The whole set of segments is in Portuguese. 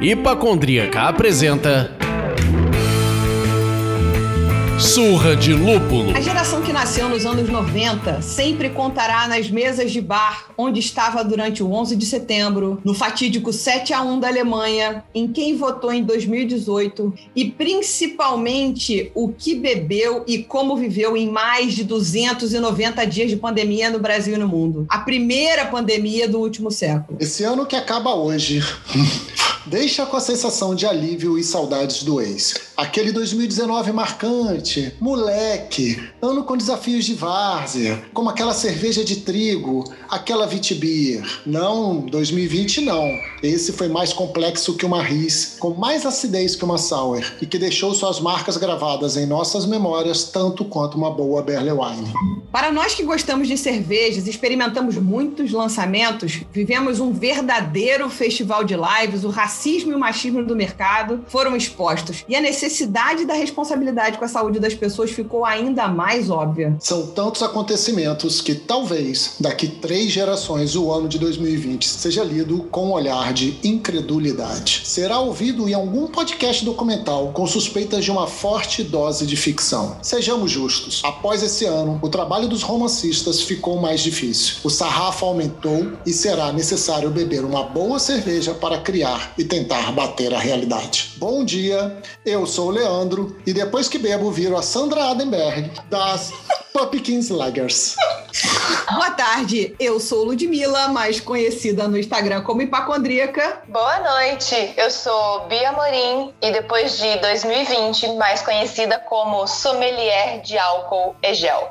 Hipacondríaca apresenta Surra de Lúpulo. A geração que nasceu nos anos 90 sempre contará nas mesas de bar onde estava durante o 11 de setembro, no fatídico 7 a 1 da Alemanha, em quem votou em 2018 e principalmente o que bebeu e como viveu em mais de 290 dias de pandemia no Brasil e no mundo. A primeira pandemia do último século. Esse ano que acaba hoje. Deixa com a sensação de alívio e saudades do ex. Aquele 2019 marcante, moleque, ano com desafios de várzea, como aquela cerveja de trigo, aquela Vitibir. Não, 2020 não. Esse foi mais complexo que uma RIS, com mais acidez que uma Sour, e que deixou suas marcas gravadas em nossas memórias tanto quanto uma boa Berle Wine. Para nós que gostamos de cervejas, experimentamos muitos lançamentos, vivemos um verdadeiro festival de lives, o racismo e o machismo do mercado foram expostos. E a necessidade da responsabilidade com a saúde das pessoas ficou ainda mais óbvia. São tantos acontecimentos que talvez daqui três gerações o ano de 2020 seja lido com um olhar de incredulidade. Será ouvido em algum podcast documental com suspeitas de uma forte dose de ficção. Sejamos justos, após esse ano, o trabalho dos romancistas ficou mais difícil. O sarrafo aumentou e será necessário beber uma boa cerveja para criar e tentar bater a realidade. Bom dia, eu sou o Leandro e depois que bebo viro a Sandra Adenberg das Pumpkins Lagers. Boa tarde, eu sou Ludmilla, mais conhecida no Instagram como Hipacondríaca. Boa noite, eu sou Bia Morim e depois de 2020, mais conhecida como sommelier de álcool e gel.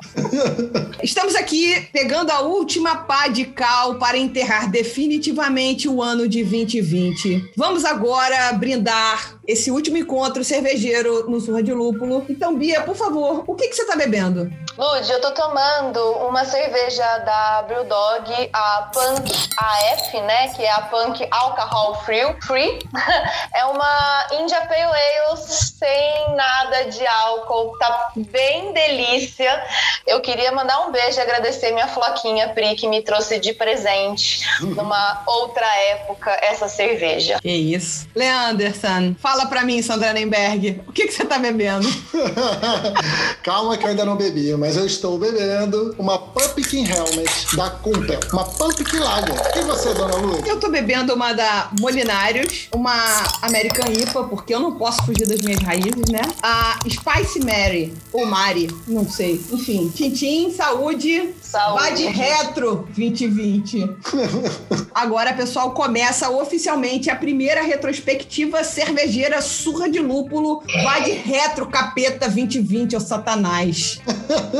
Estamos aqui pegando a última pá de cal para enterrar definitivamente o ano de 2020. Vamos agora brindar esse último encontro cervejeiro no Surra de Lúpulo. Então, Bia, por favor, o que, que você está bebendo? Lud, eu tô tomando uma cerveja da Brewdog, a Punk AF, né? Que é a Punk Alcohol Free. Free. é uma India Pale Ale sem nada de álcool. Tá bem delícia. Eu queria mandar um beijo e agradecer minha floquinha Pri, que me trouxe de presente numa outra época essa cerveja. Que isso. Leanderson, fala pra mim, Sandra Nemberg, o que, que você tá bebendo? Calma que eu ainda não bebi, mas eu estou bebendo uma Pumpkin Helmet da Kumpel, uma Pumpkin Lager. E você, dona Lu? Eu tô bebendo uma da Molinários, uma American IPA, porque eu não posso fugir das minhas raízes, né? A Spice Mary, ou Mari, não sei. Enfim, Tintim, saúde. Saúde. Vai de retro 2020. Agora, pessoal, começa oficialmente a primeira retrospectiva cervejeira surra de lúpulo. Vai de retro capeta 2020, ô satanás.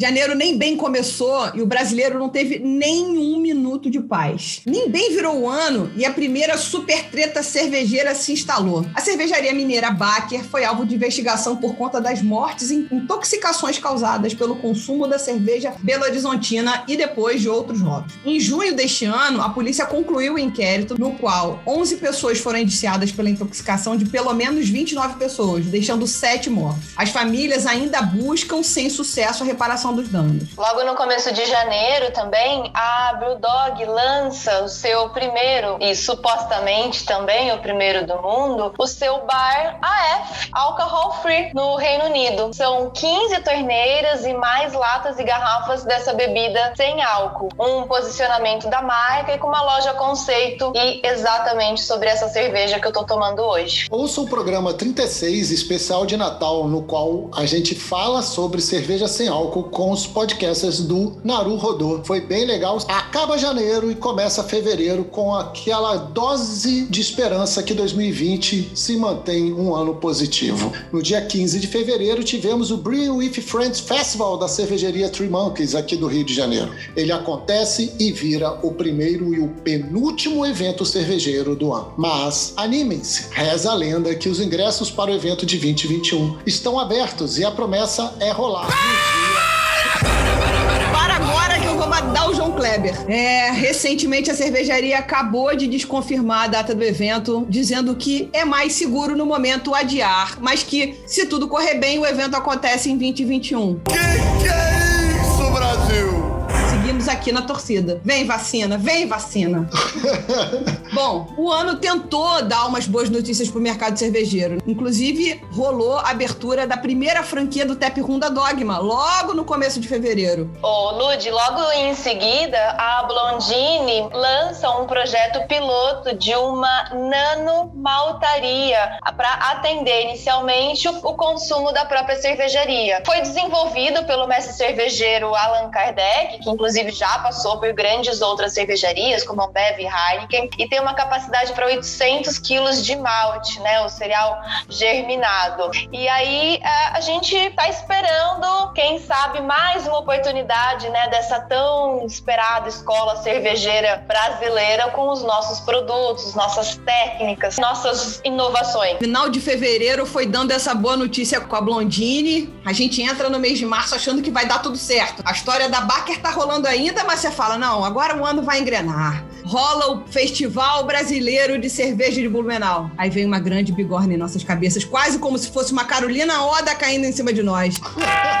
Janeiro nem bem começou e o brasileiro não teve nenhum minuto de paz. Nem bem virou o ano e a primeira super treta cervejeira se instalou. A cervejaria mineira Baker foi alvo de investigação por conta das mortes e intoxicações causadas pelo consumo da cerveja Belo Horizontina e depois de outros rótulos. Em junho deste ano, a polícia concluiu o inquérito no qual 11 pessoas foram indiciadas pela intoxicação de pelo menos 29 pessoas, deixando 7 mortos. As famílias ainda buscam sem sucesso a reparação dos danos. Logo no começo de janeiro também, a Brewdog lança o seu primeiro, e supostamente também o primeiro do mundo, o seu bar AF, Alcohol Free, no Reino Unido. São 15 torneiras e mais latas e garrafas dessa bebida sem álcool. Um posicionamento da marca e com uma loja conceito e exatamente sobre essa cerveja que eu tô tomando hoje. Ouça o programa 36, especial de Natal, no qual a gente fala sobre cerveja sem álcool com os podcasters do Naru Rodô. Foi bem legal. Acaba janeiro e começa fevereiro com aquela dose de esperança que 2020 se mantém um ano positivo. No dia 15 de fevereiro tivemos o Brew with Friends Festival da cervejaria Three Monkeys aqui do Rio de Janeiro. Ele acontece e vira o primeiro e o penúltimo evento cervejeiro do ano. Mas animem-se, reza a lenda que os ingressos para o evento de 2021 estão abertos e a promessa é rolar no dia Nadal João Kleber. É, recentemente a cervejaria acabou de desconfirmar a data do evento, dizendo que é mais seguro no momento adiar, mas que se tudo correr bem, o evento acontece em 2021. Que que é isso, Brasil? Seguimos aqui na torcida. Vem vacina, vem vacina. Bom, o ano tentou dar umas boas notícias pro mercado cervejeiro. Inclusive, rolou a abertura da primeira franquia do Tap Room da Dogma, logo no começo de fevereiro. Ô, Lud, logo em seguida, a Blondine lança um projeto piloto de uma nanomaltaria para atender inicialmente o, o consumo da própria cervejaria. Foi desenvolvido pelo mestre cervejeiro Allan Kardec, que inclusive já passou por grandes outras cervejarias, como a Ambev e Heineken, e tem uma capacidade para 800 quilos de malte, né, o cereal germinado. E aí a, gente está esperando, quem sabe, mais uma oportunidade, né, dessa tão esperada escola cervejeira brasileira com os nossos produtos, nossas técnicas, nossas inovações. Final de fevereiro foi dando essa boa notícia com a Blondine. A gente entra no mês de março achando que vai dar tudo certo. A história da Baker tá rolando ainda, mas você fala: não, agora o ano vai engrenar. Rola o Festival Brasileiro de Cerveja de Blumenau. Aí vem uma grande bigorna em nossas cabeças, quase como se fosse uma Carolina Oda caindo em cima de nós.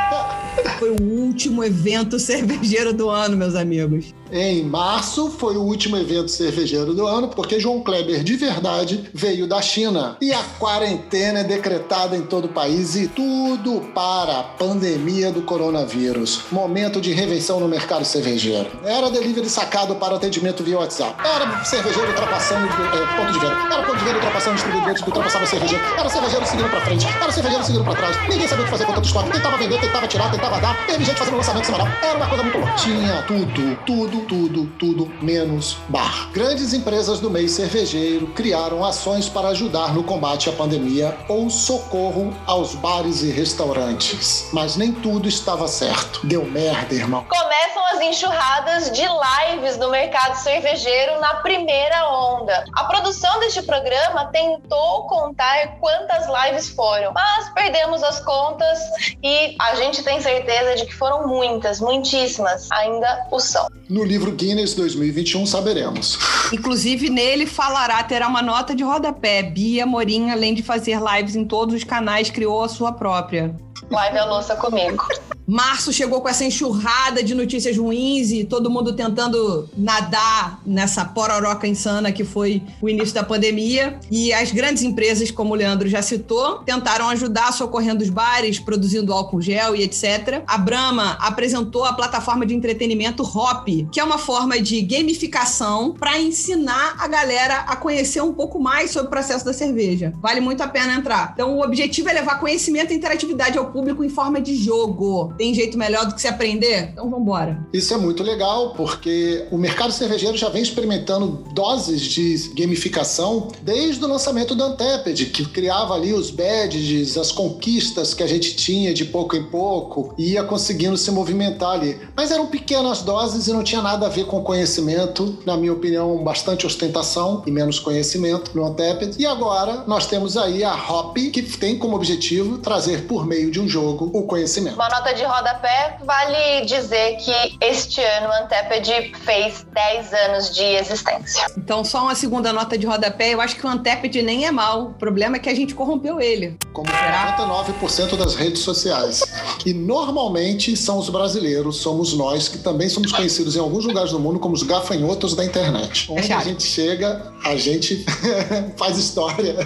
Foi o último evento cervejeiro do ano, meus amigos. Em março foi o último evento cervejeiro do ano, porque João Kleber de verdade veio da China. E a quarentena é decretada em todo o país e tudo para a pandemia do coronavírus. Momento de revenção no mercado cervejeiro. Era delivery sacado para atendimento via WhatsApp. Era cervejeiro ultrapassando é, ponto de venda. Era ponto de venda ultrapassando distribuidores que ultrapassavam cervejeiro. Era cervejeiro seguindo pra frente. Era cervejeiro seguindo pra trás. Ninguém sabia o que fazer com tanto estoque. Tentava vender, tentava tirar, tentava dar. Teve gente fazendo lançamento semanal. Era uma coisa muito louca. Tinha tudo, tudo tudo, tudo menos bar. Grandes empresas do meio cervejeiro criaram ações para ajudar no combate à pandemia ou socorro aos bares e restaurantes. Mas nem tudo estava certo. Deu merda, irmão. Começam as enxurradas de lives no mercado cervejeiro na primeira onda. A produção deste programa tentou contar quantas lives foram, mas perdemos as contas e a gente tem certeza de que foram muitas, muitíssimas. Ainda o são. No livro Guinness 2021 saberemos. Inclusive, nele falará, terá uma nota de rodapé. Bia Morim, além de fazer lives em todos os canais, criou a sua própria. Live a louça comigo. Março chegou com essa enxurrada de notícias ruins e todo mundo tentando nadar nessa pororoca insana que foi o início da pandemia. E as grandes empresas, como o Leandro já citou, tentaram ajudar socorrendo os bares, produzindo álcool gel e etc. A Brahma apresentou a plataforma de entretenimento Hop, que é uma forma de gamificação para ensinar a galera a conhecer um pouco mais sobre o processo da cerveja. Vale muito a pena entrar. Então, o objetivo é levar conhecimento e interatividade ao público em forma de jogo. Tem jeito melhor do que se aprender? Então vambora. Isso é muito legal, porque o mercado cervejeiro já vem experimentando doses de gamificação desde o lançamento do Untapped, que criava ali os badges, as conquistas que a gente tinha de pouco em pouco, e ia conseguindo se movimentar ali. Mas eram pequenas doses e não tinha nada a ver com conhecimento, na minha opinião, bastante ostentação e menos conhecimento no Untapped. E agora nós temos aí a Hop, que tem como objetivo trazer por meio de um jogo o conhecimento. Uma nota de rodapé, vale dizer que este ano o Anteped fez 10 anos de existência. Então, só uma segunda nota de rodapé. Eu acho que o Anteped nem é mal. O problema é que a gente corrompeu ele. Como 49% das redes sociais. E normalmente são os brasileiros, somos nós, que também somos conhecidos em alguns lugares do mundo como os gafanhotos da internet. Onde a gente chega, a gente faz história.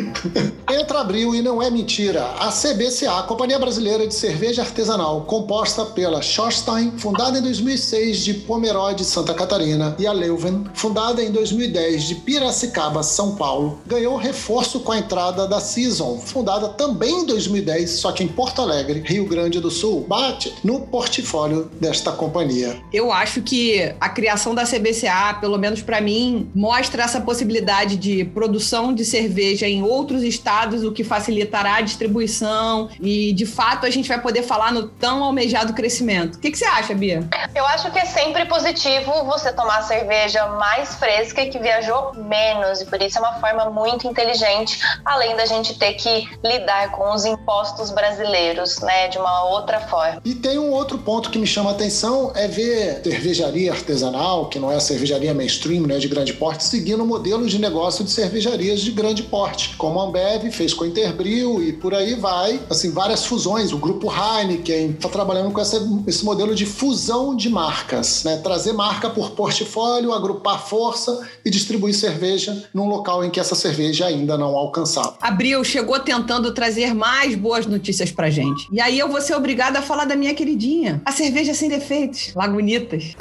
Entra abril e não é mentira. A CBCA, Companhia Brasileira de Cerveja Artesanal, composta pela Schorstein, fundada em 2006 de Pomerode, Santa Catarina, e a Leuven, fundada em 2010 de Piracicaba, São Paulo, ganhou reforço com a entrada da Season, fundada também em 2010, só que em Porto Alegre, Rio Grande do Sul, bate no portfólio desta companhia. Eu acho que a criação da CBCA, pelo menos para mim, mostra essa possibilidade de produção de cerveja em outros estados o que facilitará a distribuição e, de fato, a gente vai poder falar no tão almejado crescimento. O que, que você acha, Bia? Eu acho que é sempre positivo você tomar cerveja mais fresca e que viajou menos, e por isso é uma forma muito inteligente, além da gente ter que lidar com os impostos brasileiros, né, de uma outra forma. E tem um outro ponto que me chama a atenção é ver cervejaria artesanal, que não é a cervejaria mainstream, né, de grande porte, seguindo modelos de negócio de cervejarias de grande porte, como a Ambev fez com a Interbril e por aí vai, assim, várias fusões. O grupo Heineken está trabalhando com essa, esse modelo de fusão de marcas, né, trazer marca por portfólio, agrupar força e distribuir cerveja num local em que essa cerveja ainda não alcançava. Abril chegou tentando trazer mais boas notícias pra gente. E aí eu vou ser obrigada a falar da minha queridinha, a cerveja sem defeitos, Lagunitas.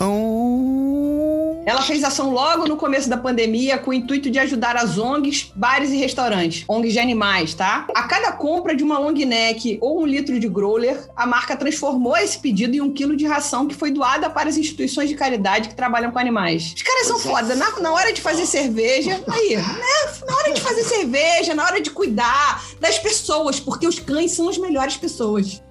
Ela fez ação logo no começo da pandemia com o intuito de ajudar as ONGs, bares e restaurantes. ONGs de animais, tá? A cada compra de uma long neck ou um litro de growler, a marca transformou esse pedido em um quilo de ração que foi doada para as instituições de caridade que trabalham com animais. Os caras são foda. Na, na hora de fazer cerveja, aí, né? Na hora de fazer cerveja, na hora de cuidar das pessoas, porque os cães são as melhores pessoas.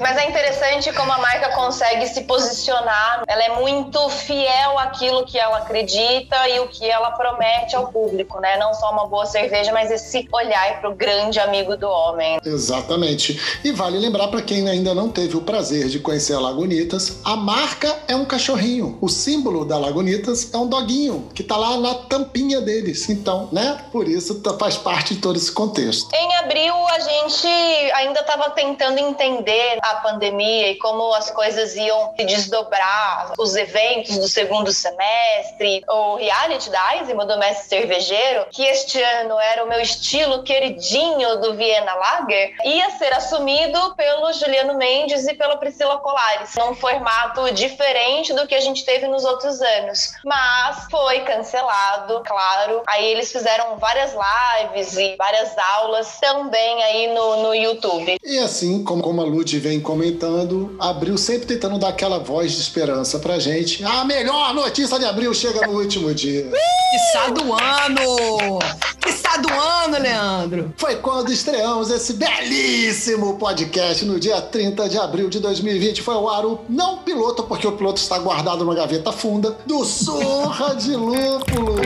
Mas é interessante como a marca consegue se posicionar. Ela é muito fiel àquilo que ela acredita e o que ela promete ao público, né? Não só uma boa cerveja, mas esse olhar para o grande amigo do homem. Exatamente. E vale lembrar para quem ainda não teve o prazer de conhecer a Lagunitas, a marca é um cachorrinho. O símbolo da Lagunitas é um doguinho que tá lá na tampinha deles. Então, né? Por isso tá, faz parte de todo esse contexto. Em abril a gente ainda estava tentando entender entender a pandemia e como as coisas iam se desdobrar, os eventos do segundo semestre, o reality da Eisema, do mestre cervejeiro, que este ano era o meu estilo queridinho do Viena Lager, ia ser assumido pelo Juliano Mendes e pela Priscila Colares, num formato diferente do que a gente teve nos outros anos. Mas foi cancelado, claro. Aí eles fizeram várias lives e várias aulas também aí no, no YouTube. E assim como como a Lud vem comentando, Abril sempre tentando dar aquela voz de esperança pra gente. A melhor notícia de Abril chega no último dia. Que do ano! Que do ano, Leandro! Foi quando estreamos esse belíssimo podcast no dia 30 de abril de 2020. Foi o ar o não piloto, porque o piloto está guardado numa gaveta funda, do Surra de Lúpulo.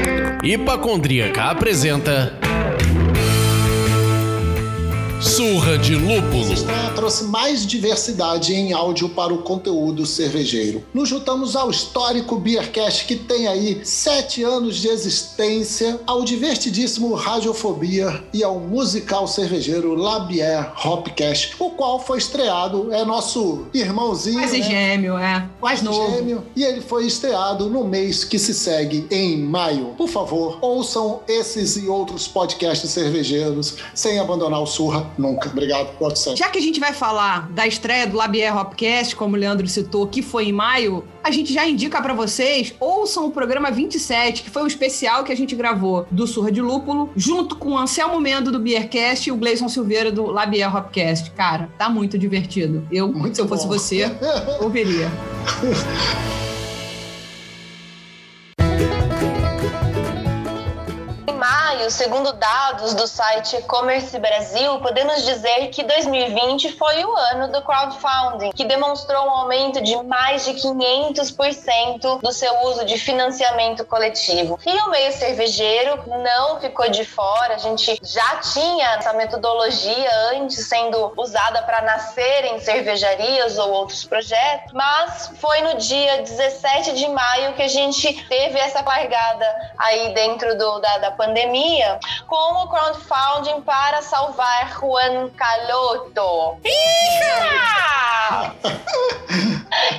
Hipacondríaca apresenta Surra de Lúpulo. Estranha trouxe mais diversidade em áudio para o conteúdo cervejeiro. Nos juntamos ao histórico Beercast, que tem aí sete anos de existência, ao divertidíssimo Radiofobia e ao musical cervejeiro Labier Hopcast, o qual foi estreado, é nosso irmãozinho. Quase né? gêmeo, é. Mais novo. Gêmeo, e ele foi estreado no mês que se segue, em maio. Por favor, ouçam esses e outros podcasts cervejeiros sem abandonar o Surra Nunca. Obrigado, Watson. Já que a gente vai falar da estreia do Labier Hopcast, como o Leandro citou, que foi em maio, a gente já indica para vocês, ouçam o programa 27, que foi um especial que a gente gravou do Surra de Lúpulo, junto com o Anselmo Mendo do Beercast e o Gleison Silveira do Labier Hopcast. Cara, tá muito divertido. Eu, muito se eu fosse bom. você, ouviria. maio, segundo dados do site E-Commerce Brasil, podemos dizer que 2020 foi o ano do crowdfunding, que demonstrou um aumento de mais de 500% do seu uso de financiamento coletivo. E o meio cervejeiro não ficou de fora, a gente já tinha essa metodologia antes sendo usada para nascer em cervejarias ou outros projetos, mas foi no dia 17 de maio que a gente teve essa largada aí dentro do, da, da pandemia pandemia com o crowdfunding para salvar Juan Caloto.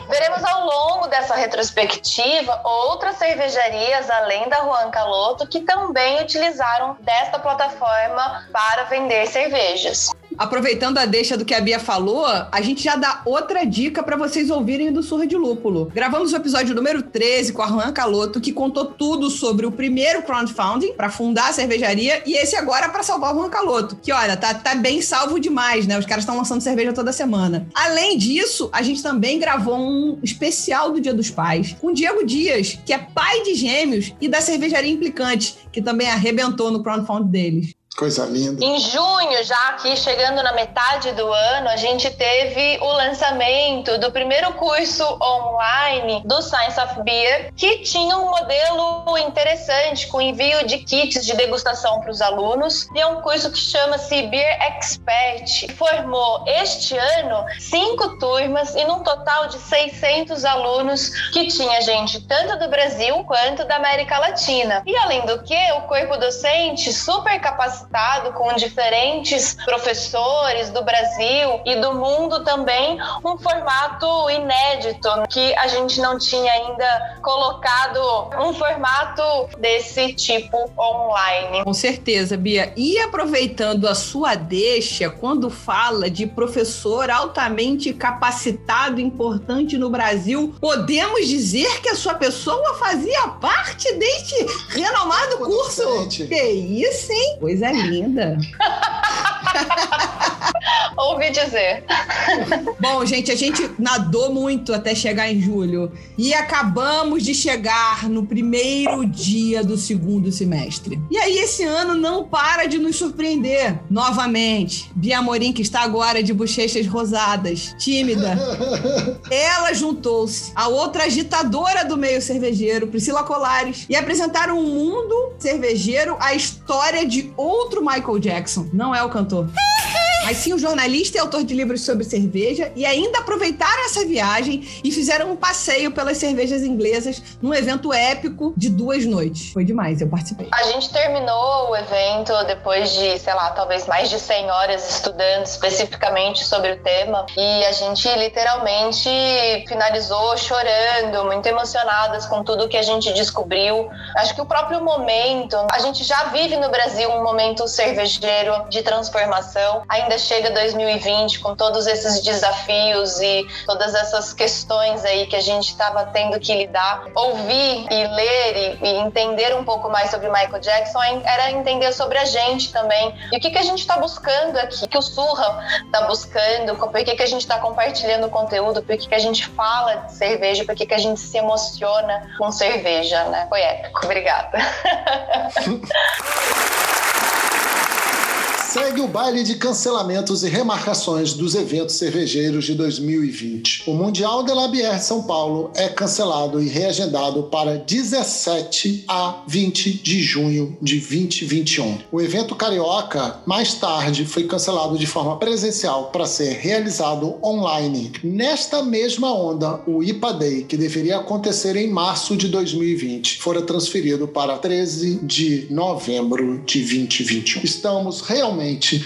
Veremos ao longo dessa retrospectiva outras cervejarias além da Juan Caloto que também utilizaram desta plataforma para vender cervejas. Aproveitando a deixa do que a Bia falou, a gente já dá outra dica para vocês ouvirem do Surra de Lúpulo. Gravamos o episódio número 13 com a Juan Caloto, que contou tudo sobre o primeiro crowdfunding para fundar a cervejaria e esse agora para salvar o Juan Caloto, que olha, tá, tá bem salvo demais, né? Os caras estão lançando cerveja toda semana. Além disso, a gente também gravou um especial do Dia dos Pais com Diego Dias, que é pai de gêmeos e da cervejaria Implicante, que também arrebentou no crowdfunding deles. Coisa linda. Em junho, já aqui chegando na metade do ano, a gente teve o lançamento do primeiro curso online do Science of Beer, que tinha um modelo interessante com envio de kits de degustação para os alunos. E é um curso que chama-se Beer Expert. Formou este ano cinco turmas e num total de 600 alunos que tinha gente tanto do Brasil quanto da América Latina. E além do que, o corpo docente super capacitado com diferentes professores do Brasil e do mundo também, um formato inédito que a gente não tinha ainda colocado um formato desse tipo online. Com certeza, Bia. E aproveitando a sua deixa, quando fala de professor altamente capacitado, importante no Brasil, podemos dizer que a sua pessoa fazia parte deste renomado curso. Que isso, hein? Coisa linda. Ouvi dizer. Bom, gente, a gente nadou muito até chegar em julho e acabamos de chegar no primeiro dia do segundo semestre. E aí esse ano não para de nos surpreender. Novamente, Bia Morim, que está agora de bochechas rosadas, tímida, ela juntou-se a outra agitadora do meio cervejeiro, Priscila Colares, e apresentaram um mundo cervejeiro a história de outro Michael Jackson. Não é o cantor. Mas sim o jornalista e autor de livros sobre cerveja, e ainda aproveitaram essa viagem e fizeram um passeio pelas cervejas inglesas num evento épico de duas noites. Foi demais, eu participei. A gente terminou o evento depois de, sei lá, talvez mais de 100 horas estudando especificamente sobre o tema e a gente literalmente finalizou chorando, muito emocionadas com tudo que a gente descobriu. Acho que o próprio momento, a gente já vive no Brasil um momento cervejeiro de transformação. Ainda chega 2020 com todos esses desafios e todas essas questões aí que a gente estava tendo que lidar. Ouvir e ler e, e entender um pouco mais sobre Michael Jackson era entender sobre a gente também. E o que, que a gente está buscando aqui, o que o Surra está buscando, por que, que a gente está compartilhando conteúdo, por que, que a gente fala de cerveja, por que, que a gente se emociona com cerveja, né? Foi épico. Obrigada. Segue o baile de cancelamentos e remarcações dos eventos cervejeiros de 2020. O Mundial de la Bière São Paulo é cancelado e reagendado para 17 a 20 de junho de 2021. O evento carioca, mais tarde, foi cancelado de forma presencial para ser realizado online. Nesta mesma onda, o IPA Day, que deveria acontecer em março de 2020, fora transferido para 13 de novembro de 2021. Estamos realmente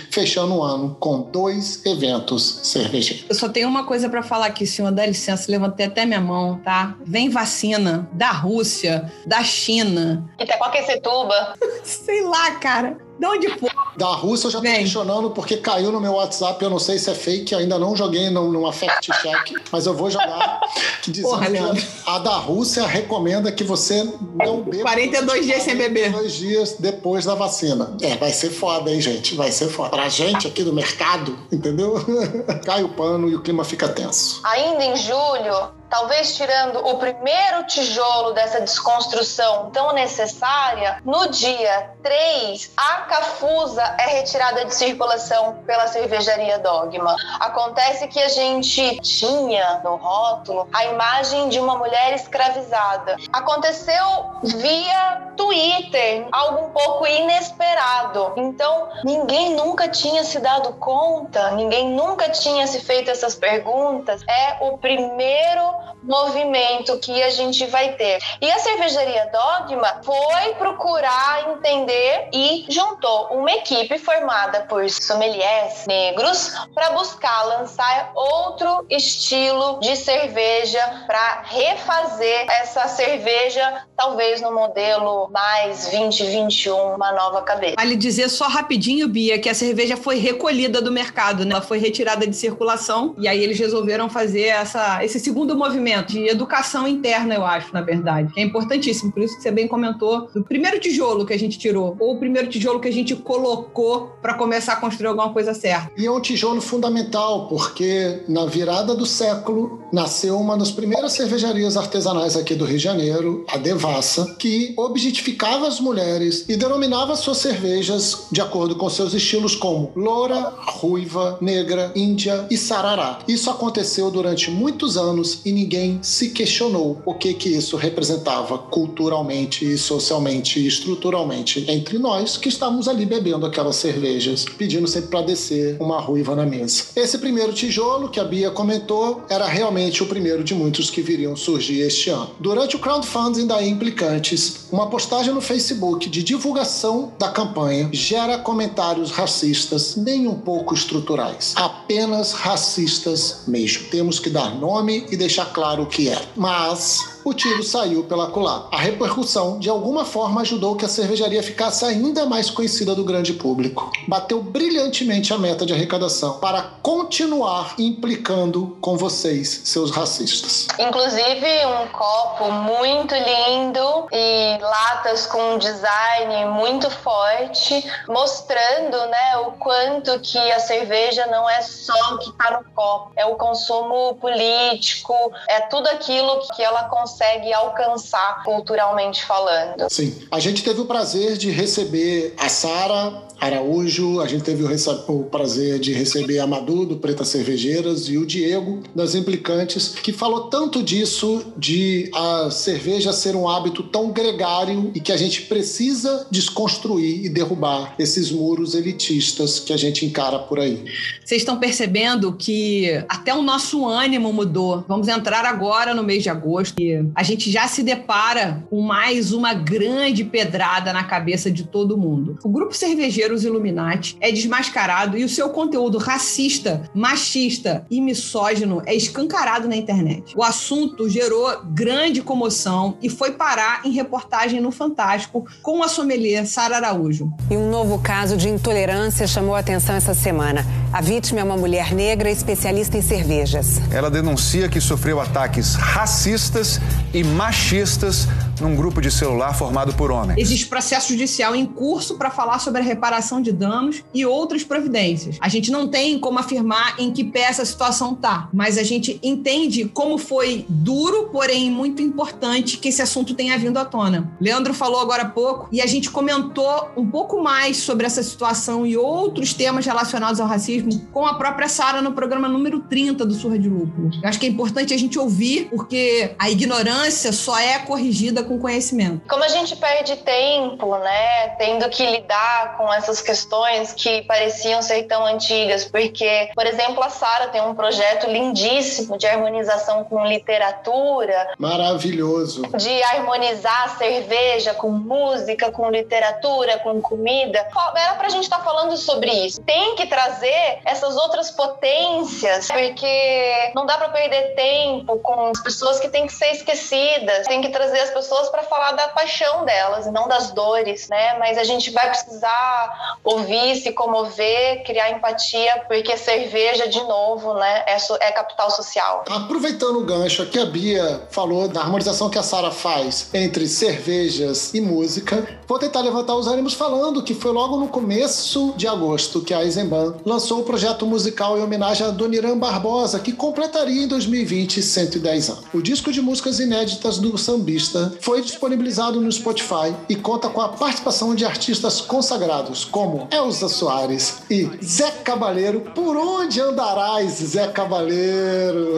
fechando o ano com dois eventos cervejeiros. Eu só tenho uma coisa pra falar aqui, senhor, dá licença, levantei até minha mão, tá? Vem vacina da Rússia, da China, Itaquaquecetuba. sei lá, cara. De onde for? Da Rússia eu já tô questionando porque caiu no meu WhatsApp, eu não sei se é fake, ainda não joguei num- numa fact check, mas eu vou jogar. Que dizendo Porra, que a da Rússia recomenda que você não beba 42 dias sem beber. 42 dias depois da vacina. É, vai ser foda, hein, gente? Vai ser foda. Pra gente aqui do mercado, entendeu? Cai o pano e o clima fica tenso. Ainda em julho, talvez tirando o primeiro tijolo dessa desconstrução tão necessária, no dia 3, a Cafusa é retirada de circulação pela cervejaria Dogma. Acontece que a gente tinha no rótulo a imagem de uma mulher escravizada. Aconteceu via Twitter, algo um pouco inesperado. Então, ninguém nunca tinha se dado conta, ninguém nunca tinha se feito essas perguntas. É o primeiro movimento que a gente vai ter. E a cervejaria Dogma foi procurar entender e juntou uma equipe formada por sommeliers negros para buscar lançar outro estilo de cerveja para refazer essa cerveja talvez no modelo mais 2021, uma nova cabeça. Vale dizer só rapidinho, Bia, que a cerveja foi recolhida do mercado, né? Ela foi retirada de circulação e aí eles resolveram fazer essa, esse segundo movimento de educação interna, eu acho, na verdade. Que é importantíssimo, por isso que você bem comentou do primeiro tijolo que a gente tirou, ou o primeiro tijolo que a gente colocou para começar a construir alguma coisa certa. E é um tijolo fundamental, porque na virada do século, nasceu uma das primeiras cervejarias artesanais aqui do Rio de Janeiro, a Devassa, que objetificava as mulheres e denominava suas cervejas de acordo com seus estilos como loura, ruiva, negra, índia e sarará. Isso aconteceu durante muitos anos e ninguém se questionou o que que isso representava culturalmente socialmente e estruturalmente entre nós que estávamos ali bebendo aquelas cervejas, pedindo sempre para descer uma ruiva na mesa. Esse primeiro tijolo que a Bia comentou era realmente o primeiro de muitos que viriam surgir este ano. Durante o crowdfunding da Implicantes, uma postagem no Facebook de divulgação da campanha gera comentários racistas nem um pouco estruturais, apenas racistas mesmo. Temos que dar nome e deixar claro o que é. Mas o tiro saiu pela culatra. A repercussão, de alguma forma, ajudou que a cervejaria ficasse ainda mais conhecida do grande público. Bateu brilhantemente a meta de arrecadação para continuar implicando com vocês, seus racistas. Inclusive, um copo muito lindo e latas com um design muito forte, mostrando né, o quanto que a cerveja não é só o que está no copo, é o consumo político, é tudo aquilo que ela consegue consegue alcançar culturalmente falando. Sim. A gente teve o prazer de receber a Sara Araújo, a gente teve o, o, prazer de receber a Madu do Preta Cervejeiras e o Diego das Implicantes, que falou tanto disso de a cerveja ser um hábito tão gregário e que a gente precisa desconstruir e derrubar esses muros elitistas que a gente encara por aí. Vocês estão percebendo que até o nosso ânimo mudou. Vamos entrar agora no mês de agosto e a gente já se depara com mais uma grande pedrada na cabeça de todo mundo. O grupo cervejeiro os Illuminati é desmascarado e o seu conteúdo racista, machista e misógino é escancarado na internet. O assunto gerou grande comoção e foi parar em reportagem no Fantástico com a sommelier Sara Araújo. E um novo caso de intolerância chamou a atenção essa semana. A vítima é uma mulher negra especialista em cervejas. Ela denuncia que sofreu ataques racistas e machistas num grupo de celular formado por homens. Existe processo judicial em curso para falar sobre a reparação de danos e outras providências. A gente não tem como afirmar em que pé essa situação tá, mas a gente entende como foi duro, porém muito importante que esse assunto tenha vindo à tona. Leandro falou agora há pouco e a gente comentou um pouco mais sobre essa situação e outros temas relacionados ao racismo com a própria Sara no programa número 30 do Surra de Lúpulo. Eu acho que é importante a gente ouvir, porque a ignorância só é corrigida com conhecimento. Como a gente perde tempo, né, tendo que lidar com essas questões que pareciam ser tão antigas, porque, por exemplo, a Sara tem um projeto lindíssimo de harmonização com literatura. Maravilhoso. De harmonizar a cerveja com música, com literatura, com comida. Era pra gente estar tá falando sobre isso. Tem que trazer essas outras potências, porque não dá para perder tempo com as pessoas que têm que ser esquecidas. Tem que trazer as pessoas para falar da paixão delas e não das dores, né? Mas a gente vai precisar ouvir, se comover, criar empatia, porque cerveja, de novo, né, é, é capital social. Aproveitando o gancho aqui, a Bia falou da harmonização que a Sara faz entre cervejas e música. Vou tentar levantar os ânimos falando que foi logo no começo de agosto que a Eisenbahn lançou o projeto musical em homenagem a Doniran Barbosa, que completaria em 2020 110 anos. O disco de músicas inéditas do sambista foi disponibilizado no Spotify e conta com a participação de artistas consagrados como Elza Soares e Zé Cabaleiro. Por onde andarás, Zé Cabaleiro?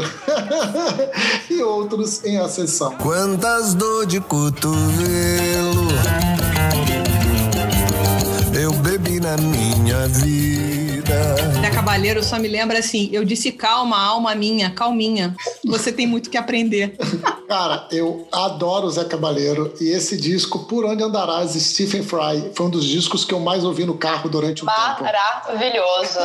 e outros em ascensão. Quantas dor de cotovelo eu bebi na minha vida. Zé Cabaleiro só me lembra assim: eu disse calma, alma minha, calminha. Você tem muito que aprender. Cara, eu adoro o Zé Cabaleiro e esse disco, Por Onde Andarás, Stephen Fry, foi um dos discos que eu mais ouvi no carro durante o tempo. Maravilhoso.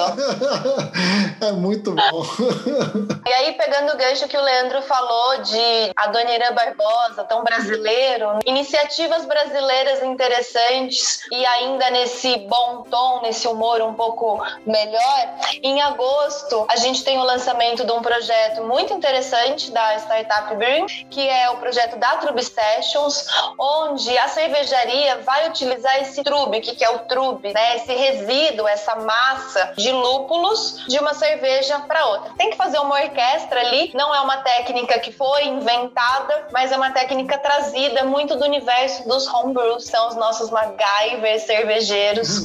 é muito bom. e aí, pegando o gancho que o Leandro falou de Adoniran Barbosa, tão brasileiro, iniciativas brasileiras interessantes e ainda nesse bom tom, nesse humor um pouco melhor, em agosto a gente tem o lançamento de um projeto muito interessante da Startup Bring, que é o projeto da Trub Sessions, onde a cervejaria vai utilizar esse trube. Que, que é o trube? Né? Esse resíduo, essa massa de lúpulos de uma cerveja para outra. Tem que fazer uma orquestra ali, não é uma técnica que foi inventada, mas é uma técnica trazida muito do universo dos homebrews, são os nossos MacGyver cervejeiros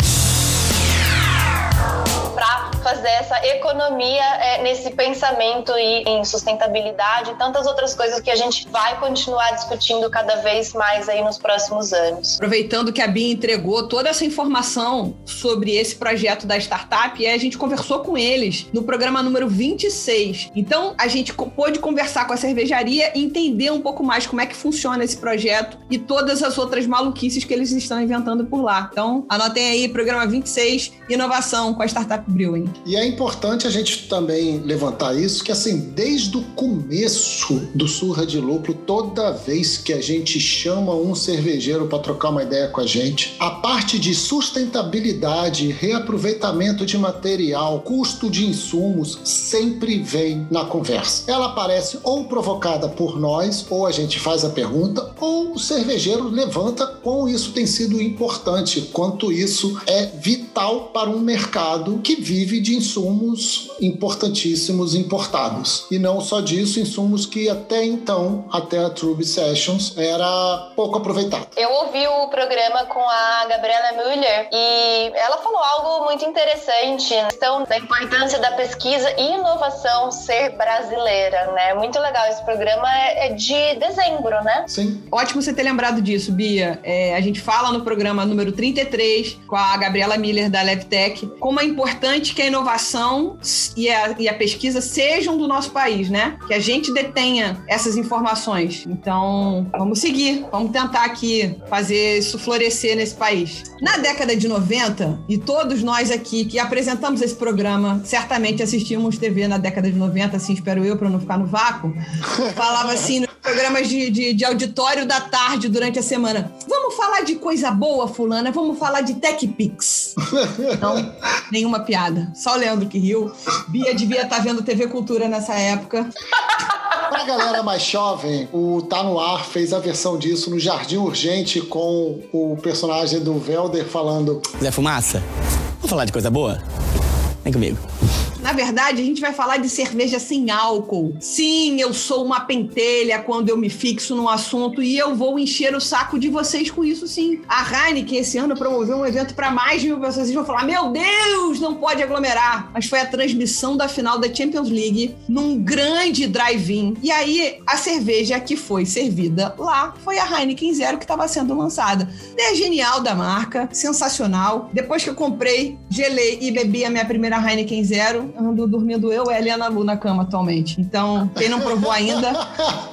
para fazer essa economia é, nesse pensamento e em sustentabilidade e tantas outras coisas que a gente vai continuar discutindo cada vez mais aí nos próximos anos. Aproveitando que a Bia entregou toda essa informação sobre esse projeto da startup, a gente conversou com eles no programa número 26. Então, a gente pôde conversar com a cervejaria e entender um pouco mais como é que funciona esse projeto e todas as outras maluquices que eles estão inventando por lá. Então, anotem aí, programa 26, inovação com a startup Brewing. E é importante a gente também levantar isso, que assim, desde o começo do Surra de Lúpulo, toda vez que a gente chama um cervejeiro para trocar uma ideia com a gente, a parte de sustentabilidade, reaproveitamento de material, custo de insumos, sempre vem na conversa. Ela aparece ou provocada por nós, ou a gente faz a pergunta, ou o cervejeiro levanta como isso tem sido importante, quanto isso é vital para um mercado que vive de insumos importantíssimos importados. E não só disso, insumos que até então, até a Trube Sessions, era pouco aproveitado. Eu ouvi o programa com a Gabriela Müller e ela falou algo muito interessante, a questão da importância da pesquisa e inovação ser brasileira, né? Muito legal, esse programa é, é de dezembro, né? Sim. Ótimo você ter lembrado disso, Bia. É, a gente fala no programa número 33 com a Gabriela Miller da LevTech como é importante que a inovação e a, e a pesquisa sejam do nosso país, né? Que a gente detenha essas informações. Então, vamos seguir, vamos tentar aqui fazer isso florescer nesse país. Na década de 90, e todos nós aqui que apresentamos esse programa, certamente assistimos TV na década de 90, assim espero eu, para não ficar no vácuo, falava assim nos programas de, de, de auditório da tarde durante a semana. Vamos falar de coisa boa, fulana, vamos falar de TechPix. Não, nenhuma piada. Só o Leandro que riu. Bia devia estar vendo TV Cultura nessa época. Pra galera mais jovem, o Tá No Ar fez a versão disso no Jardim Urgente com o personagem do Velder falando Zé Fumaça, vamos falar de coisa boa? Vem comigo. Na verdade, a gente vai falar de cerveja sem álcool. Sim, eu sou uma pentelha quando eu me fixo num assunto e eu vou encher o saco de vocês com isso sim. A Heineken esse ano promoveu um evento para mais de mil pessoas. Vocês vão falar: Meu Deus, não pode aglomerar. Mas foi a transmissão da final da Champions League num grande drive-in. E aí, a cerveja que foi servida lá foi a Heineken Zero que estava sendo lançada. É genial da marca, sensacional. Depois que eu comprei, gelei e bebi a minha primeira Heineken Zero, ando dormindo eu e a Eliana Lu na cama atualmente. Então, quem não provou ainda,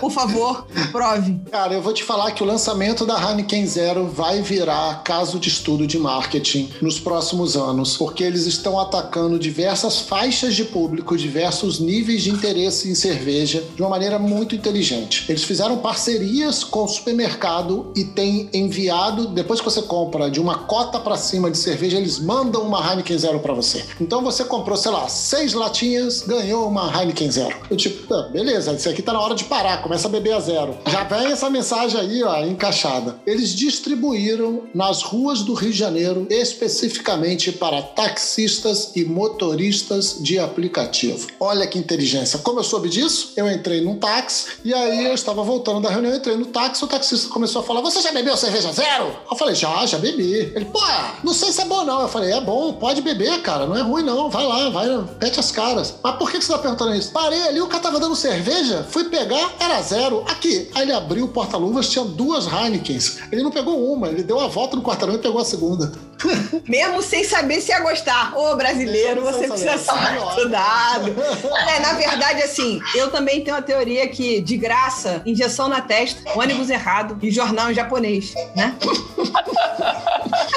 por favor, prove. Cara, eu vou te falar que o lançamento da Heineken Zero vai virar caso de estudo de marketing nos próximos anos, porque eles estão atacando diversas faixas de público, diversos níveis de interesse em cerveja de uma maneira muito inteligente. Eles fizeram parcerias com o supermercado e têm enviado, depois que você compra de uma cota para cima de cerveja, eles mandam uma Heineken Zero para você. Então você comprou, sei lá, seis latinhas, ganhou uma Heineken Zero. Eu tipo, ah, beleza, isso aqui tá na hora de parar, começa a beber a zero. Já vem essa mensagem aí, ó, encaixada. Eles distribuíram nas ruas do Rio de Janeiro, especificamente para taxistas e motoristas de aplicativo. Olha que inteligência. Como eu soube disso, eu entrei num táxi e aí eu estava voltando da reunião, entrei no táxi, o taxista começou a falar: Você já bebeu cerveja zero? Eu falei: Já, já bebi. Ele, pô, não sei se é bom não. Eu falei: É bom, pode beber, cara, não é ruim não. Vai lá, vai, pete as caras. Mas por que você tá perguntando isso? Parei ali, o cara tava dando cerveja, fui pegar, era zero. Aqui. Aí ele abriu o porta-luvas, tinha duas Heinekens. Ele não pegou uma, ele deu a volta no quarteirão e pegou a segunda. Mesmo sem saber se ia gostar. Ô, brasileiro, você precisa estar estudado. É, na verdade, assim, eu também tenho a teoria que, de graça, injeção na testa, ônibus errado e jornal em japonês, né?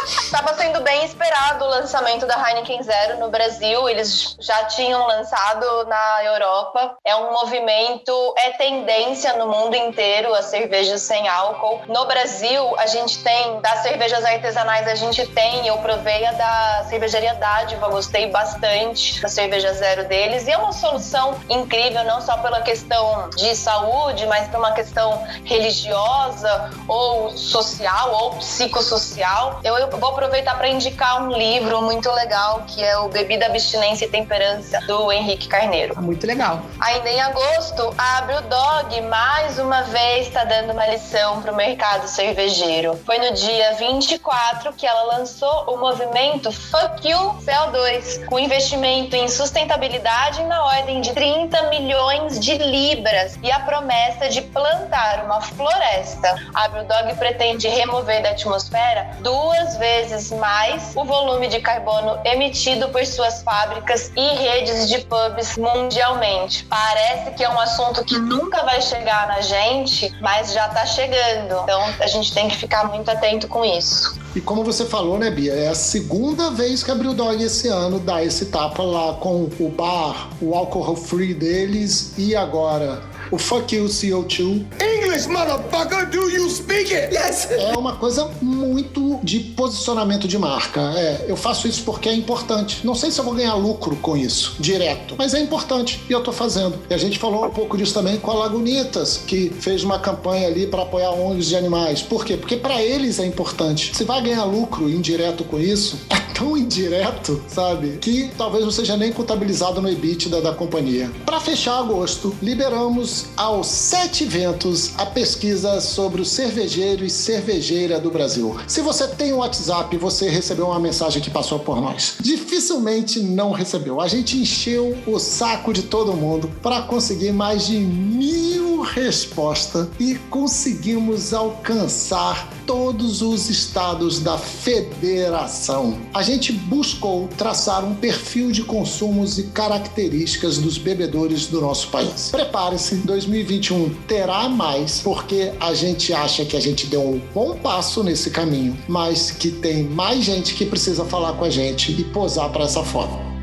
Estava sendo bem esperado o lançamento da Heineken Zero no Brasil. Eles já tinham lançado na Europa. É um movimento, é tendência no mundo inteiro a cerveja sem álcool. No Brasil, a gente tem, das cervejas artesanais, a gente tem também. Eu provei a da cervejaria Dádiva, gostei bastante da cerveja zero deles. E é uma solução incrível, não só pela questão de saúde, mas por uma questão religiosa ou social ou psicossocial. Eu, eu vou aproveitar para indicar um livro muito legal que é o Bebida, Abstinência e Temperança do Henrique Carneiro. Ah, muito legal. Ainda em agosto, a Dog mais uma vez está dando uma lição para o mercado cervejeiro. Foi no dia 24 que ela lançou o movimento Fuck You CO2, com investimento em sustentabilidade na ordem de 30 milhões de libras e a promessa de plantar uma floresta. A Dog pretende remover da atmosfera duas vezes mais o volume de carbono emitido por suas fábricas e redes de pubs mundialmente. Parece que é um assunto que nunca vai chegar na gente, mas já está chegando. Então a gente tem que ficar muito atento com isso. E como você falou, né, Bia? É a segunda vez que a Brewdog esse ano dá esse tapa lá com o bar, o alcohol free deles e agora o Fuck You CO2. English, motherfucker, do you speak it? Yes! É uma coisa muito de posicionamento de marca. É, eu faço isso porque é importante. Não sei se eu vou ganhar lucro com isso, direto, mas é importante e eu tô fazendo. E a gente falou um pouco disso também com a Lagunitas, que fez uma campanha ali para apoiar ONGs de animais. Por quê? Porque para eles é importante. Se vai ganhar lucro indireto com isso, é tão indireto, sabe? Que talvez não seja nem contabilizado no EBITDA da companhia. Para fechar agosto, liberamos aos sete ventos a pesquisa sobre o cervejeiro e cervejeira do Brasil. Se você tem um WhatsApp, você recebeu uma mensagem que passou por nós. Dificilmente não recebeu. A gente encheu o saco de todo mundo para conseguir mais de mil respostas e conseguimos alcançar todos os estados da federação. A gente buscou traçar um perfil de consumos e características dos bebedores do nosso país. Prepare-se, 2021 terá mais, porque a gente acha que a gente deu um bom passo nesse caminho, mas que tem mais gente que precisa falar com a gente e posar para essa foto.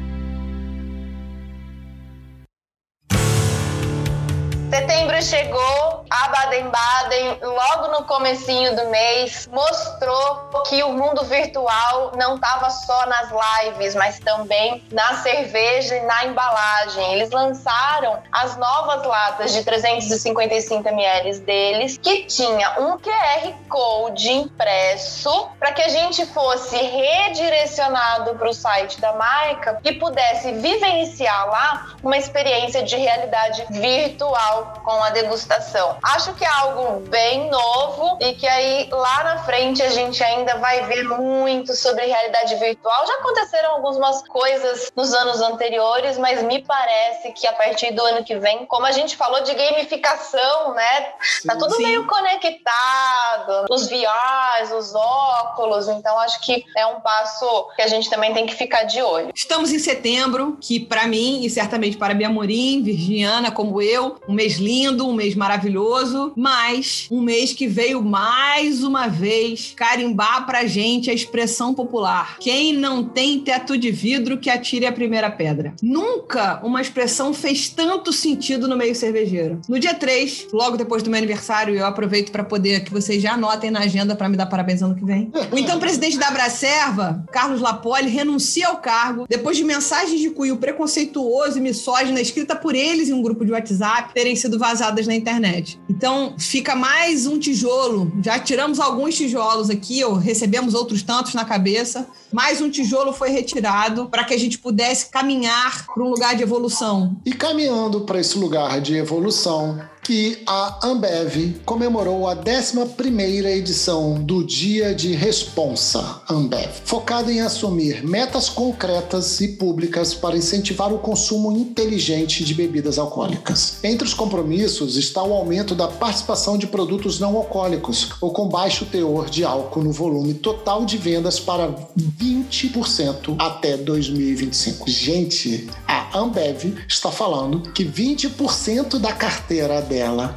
Baden-Baden, logo no comecinho do mês, mostrou que o mundo virtual não estava só nas lives, mas também na cerveja e na embalagem. Eles lançaram as novas latas de 355 ml deles, que tinha um QR Code impresso para que a gente fosse redirecionado para o site da marca e pudesse vivenciar lá uma experiência de realidade virtual com a degustação. Acho que é algo bem novo e que aí lá na frente a gente ainda vai ver muito sobre realidade virtual. Já aconteceram algumas coisas nos anos anteriores, mas me parece que a partir do ano que vem, como a gente falou de gamificação, né? Tá tudo Sim. meio conectado, os VRs, os óculos, então acho que é um passo que a gente também tem que ficar de olho. Estamos em setembro, que para mim e certamente para Bia Morim, virginiana como eu, um mês lindo, um mês maravilhoso, mas um mês que veio mais uma vez carimbar pra gente a expressão popular. Quem não tem teto de vidro que atire a primeira pedra. Nunca uma expressão fez tanto sentido no meio cervejeiro. No dia 3, logo depois do meu aniversário, eu aproveito para poder que vocês já anotem na agenda para me dar parabéns ano que vem. O então presidente da Abracerva, Carlos Lapoli, renuncia ao cargo depois de mensagens de cunho preconceituoso e misógina escrita por eles em um grupo de WhatsApp terem sido vazadas na internet. Então, fica mais um tijolo. Já tiramos alguns tijolos aqui, ou recebemos outros tantos na cabeça. Mais um tijolo foi retirado para que a gente pudesse caminhar para um lugar de evolução. E caminhando para esse lugar de evolução, que a Ambev comemorou a 11ª edição do Dia de Responsa Ambev, focada em assumir metas concretas e públicas para incentivar o consumo inteligente de bebidas alcoólicas. Entre os compromissos está o aumento da participação de produtos não alcoólicos ou com baixo teor de álcool no volume total de vendas para 20% até 2025. Gente, a Ambev está falando que 20% da carteira dela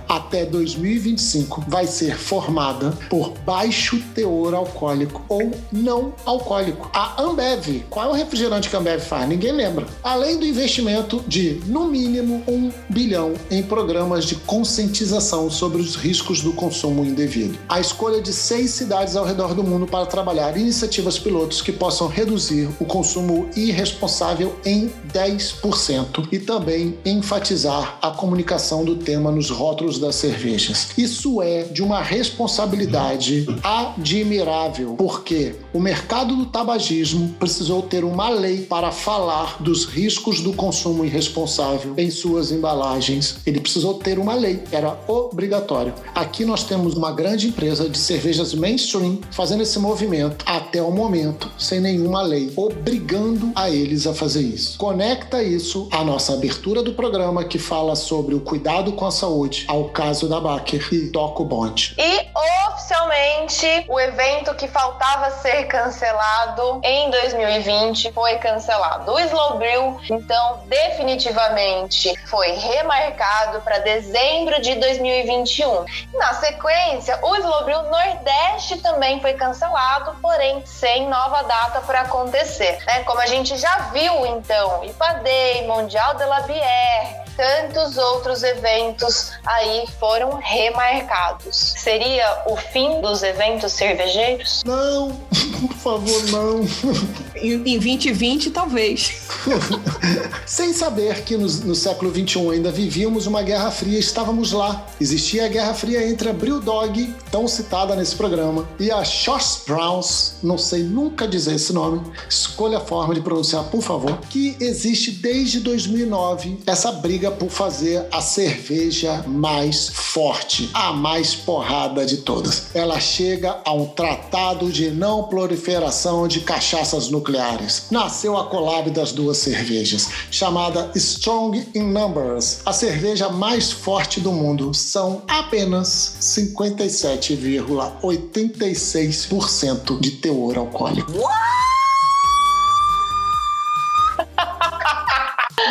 até 2025 vai ser formada por baixo teor alcoólico ou não alcoólico. A Ambev, qual é o refrigerante que a Ambev faz? Ninguém lembra. Além do investimento de, no mínimo, um bilhão em programas de conscientização sobre os riscos do consumo indevido. A escolha de seis cidades ao redor do mundo para trabalhar iniciativas pilotos que possam reduzir o consumo irresponsável em 10% e também enfatizar a comunicação do tema nos rótulos das cervejas. Isso é de uma responsabilidade admirável, porque o mercado do tabagismo precisou ter uma lei para falar dos riscos do consumo irresponsável em suas embalagens. Ele precisou ter uma lei, era obrigatório. Aqui nós temos uma grande empresa de cervejas mainstream fazendo esse movimento até o momento, sem nenhuma lei, obrigando a eles a fazer isso. Conecta isso à nossa abertura do programa que fala sobre o cuidado com a saúde, ao caso da Baker e toca o bonde. E oficialmente o evento que faltava ser cancelado em 2020 foi cancelado. O Slow Brew, então, definitivamente foi remarcado para dezembro de 2021. Na sequência, o Slow Brew Nordeste também foi cancelado, porém sem nova data para acontecer. Né? Como a gente já viu, então, IPA Day, Mundial de la Bière, tantos outros eventos aí foram remarcados. Seria o fim dos eventos cervejeiros? Não, por favor, não. Em 2020, talvez. Sem saber que no, no século XXI ainda vivíamos uma Guerra Fria, estávamos lá. Existia a Guerra Fria entre a Brewdog, tão citada nesse programa, e a Shosh Browns, não sei nunca dizer esse nome, escolha a forma de pronunciar, por favor, que existe desde 2009 essa briga por fazer a cerveja mais forte, a mais porrada de todas. Ela chega a um tratado de não proliferação de cachaças nucleares. Nasceu a collab das duas cervejas, chamada Strong in Numbers. A cerveja mais forte do mundo são apenas 57,86% de teor alcoólico.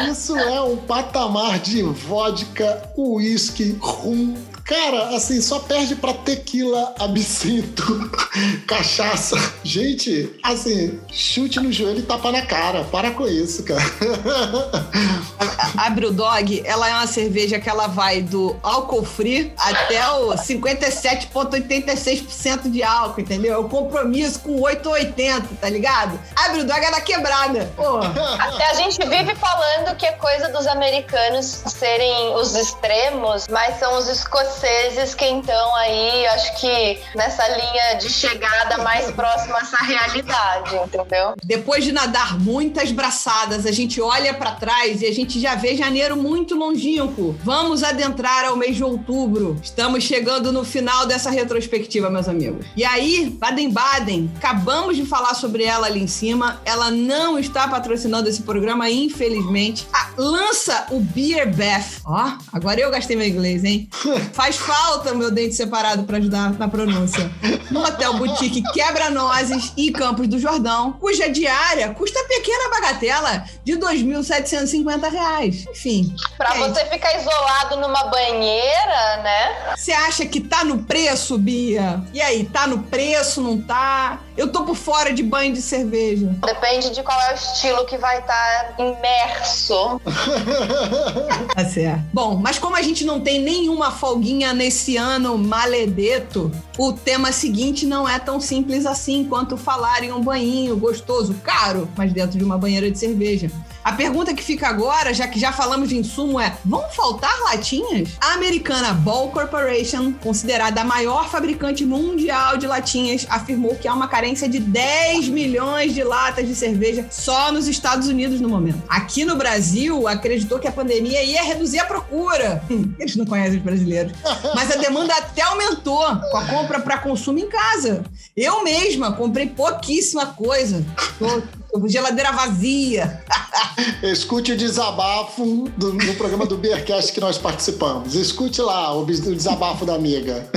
Isso é um patamar de vodka, uísque, rum. Cara, assim, só perde pra tequila, absinto, cachaça. Gente, assim, chute no joelho e tapa na cara. Para com isso, cara. A, a Brewdog, ela é uma cerveja que ela vai do álcool free até o 57,86% de álcool, entendeu? É o compromisso com 880, tá ligado? A Brewdog é da quebrada. Pô. A gente vive falando que é coisa dos americanos serem os extremos, mas são os escoceses que então aí acho que nessa linha de chegada mais próxima a essa realidade, entendeu? Depois de nadar muitas braçadas, a gente olha pra trás e a gente já vê janeiro muito longínquo. Vamos adentrar ao mês de outubro. Estamos chegando no final dessa retrospectiva, meus amigos. E aí, Baden-Baden, acabamos de falar sobre ela ali em cima. Ela não está patrocinando esse programa, infelizmente. Ah, lança o Beer Bath. Ó, agora eu gastei meu inglês, hein? Faz falta o meu dente separado para ajudar na pronúncia. No Hotel Boutique Quebra-Nozes e Campos do Jordão, cuja diária custa pequena bagatela de 2.750 reais. Enfim. Pra é você isso. ficar isolado numa banheira, né? Você acha que tá no preço, Bia? E aí, tá no preço, não tá? Eu tô por fora de banho de cerveja. Depende de qual é o estilo que vai estar imerso. Tá certo. Bom, mas como a gente não tem nenhuma folguinha nesse ano maledeto, o tema seguinte não é tão simples assim quanto falar em um banhinho gostoso, caro, mas dentro de uma banheira de cerveja. A pergunta que fica agora, já que já falamos de insumo, é: vão faltar latinhas? A americana Ball Corporation, considerada a maior fabricante mundial de latinhas, afirmou que há uma carência de 10 milhões de latas de cerveja só nos Estados Unidos no momento. Aqui no Brasil, acreditou que a pandemia ia reduzir a procura. Hum, Eles não conhecem os brasileiros. Mas a demanda até aumentou com a compra para consumo em casa. Eu mesma comprei pouquíssima coisa. Tô- geladeira vazia. Escute o desabafo do, no programa do Beercast que nós participamos. Escute lá o, o desabafo da amiga.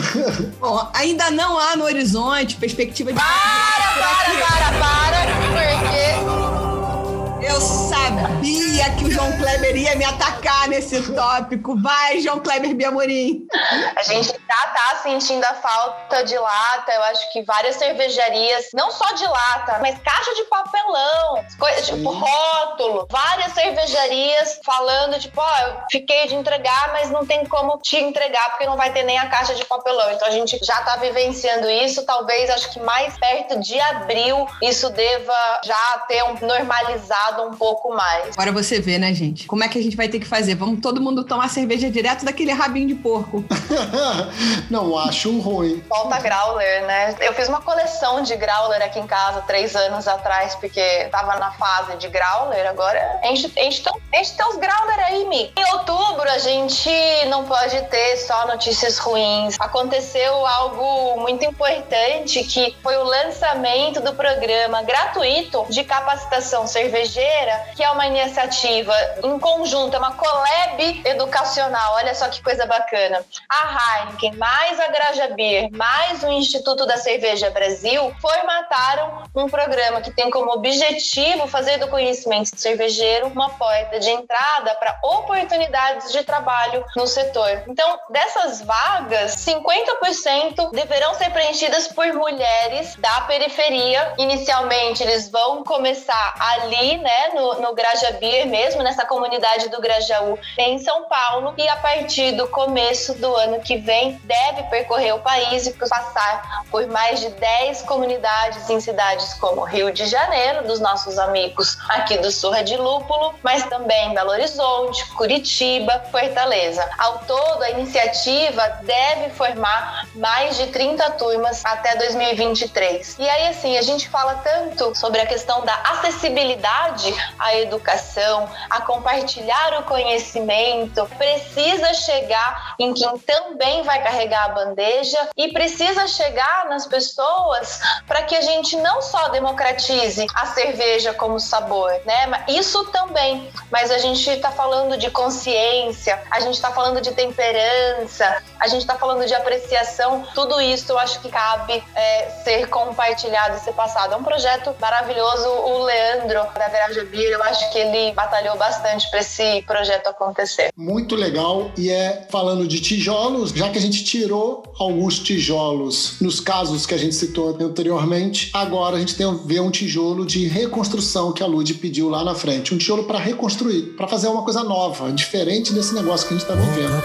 Bom, ainda não há no horizonte perspectiva de. Para, para, para, para, Eu sabia que o João Kleber ia me atacar nesse tópico. Vai, João Kleber Biamorim. A gente já tá sentindo a falta de lata. Eu acho que várias cervejarias, não só de lata, mas caixa de papelão, coisas tipo rótulo. Várias cervejarias falando, tipo, ó, oh, eu fiquei de entregar, mas não tem como te entregar porque não vai ter nem a caixa de papelão. Então a gente já tá vivenciando isso. Talvez, acho que mais perto de abril, isso deva já ter um normalizado um pouco mais. Agora você vê, né, gente? Como é que a gente vai ter que fazer? Vamos todo mundo tomar cerveja direto daquele rabinho de porco. não acho ruim. Falta growler, né? Eu fiz uma coleção de growler aqui em casa três anos atrás, porque tava na fase de growler. Agora enche, enche, enche teus growler aí, Mi. Em outubro, a gente não pode ter só notícias ruins. Aconteceu algo muito importante que foi o lançamento do programa gratuito de capacitação cervejeira, que é uma iniciativa em conjunto, é uma collab educacional. Olha só que coisa bacana. A Heineken, mais a Graja Beer, mais o Instituto da Cerveja Brasil formataram um programa que tem como objetivo fazer do conhecimento cervejeiro uma porta de entrada para oportunidades de trabalho no setor. Então, dessas vagas, 50% deverão ser preenchidas por mulheres da periferia. Inicialmente, eles vão começar ali, né, no, no Graja Beer mesmo, nessa comunidade do Grajaú, em São Paulo, e a partir do começo do ano que vem, deve percorrer o país e passar por mais de 10 comunidades em cidades como Rio de Janeiro, dos nossos amigos aqui do Surra de Lúpulo, mas também Belo Horizonte, Curitiba, Fortaleza. Ao todo, a iniciativa deve formar mais de 30 turmas até 2023. E aí, assim, a gente fala tanto sobre a questão da acessibilidade à educação, a compartilhar o conhecimento, precisa chegar em quem também vai carregar a bandeja e precisa chegar nas pessoas para que a gente não só democratize a cerveja como sabor, né? Isso também, mas a gente está falando de consciência, a gente está falando de temperança, a gente está falando de apreciação, tudo isso eu acho que cabe é, ser compartilhado ser passado. É um projeto maravilhoso. O Leandro, da Garage Eu acho que ele batalhou bastante para esse projeto acontecer. Muito legal. E é falando de tijolos, já que a gente tirou alguns tijolos nos casos que a gente citou anteriormente, agora a gente tem ver um tijolo de reconstrução que a Lud pediu lá na frente. Um tijolo para reconstruir, para fazer uma coisa nova, diferente desse negócio que a gente está vivendo.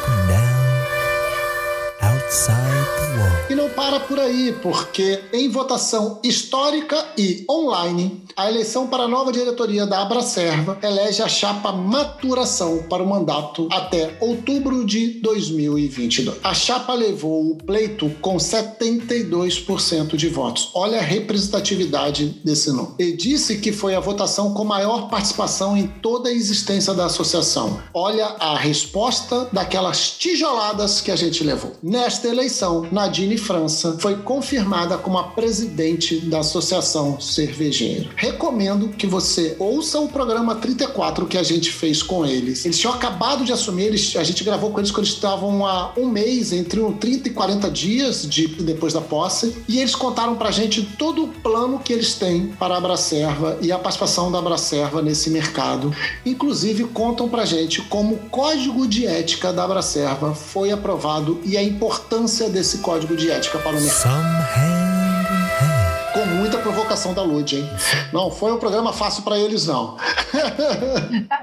E não para por aí, porque em votação histórica e online, a eleição para a nova diretoria da Abracerva elege a chapa maturação para o mandato até outubro de 2022. A chapa levou o pleito com 72% de votos. Olha a representatividade desse nome. E disse que foi a votação com maior participação em toda a existência da associação. Olha a resposta daquelas tijoladas que a gente levou. Nesta eleição, Nadine França foi confirmada como a presidente da Associação Cervejeira recomendo que você ouça o programa 34 que a gente fez com eles. Eles tinham acabado de assumir, eles, a gente gravou com eles quando eles estavam há um mês, entre 30 e 40 dias de, depois da posse, e eles contaram pra gente todo o plano que eles têm para a Abracerva e a participação da Abracerva nesse mercado. Inclusive, contam pra gente como o código de ética da Abracerva foi aprovado e a importância desse código de ética para o mercado com muita provocação da Lud, hein? Não foi um programa fácil para eles, não.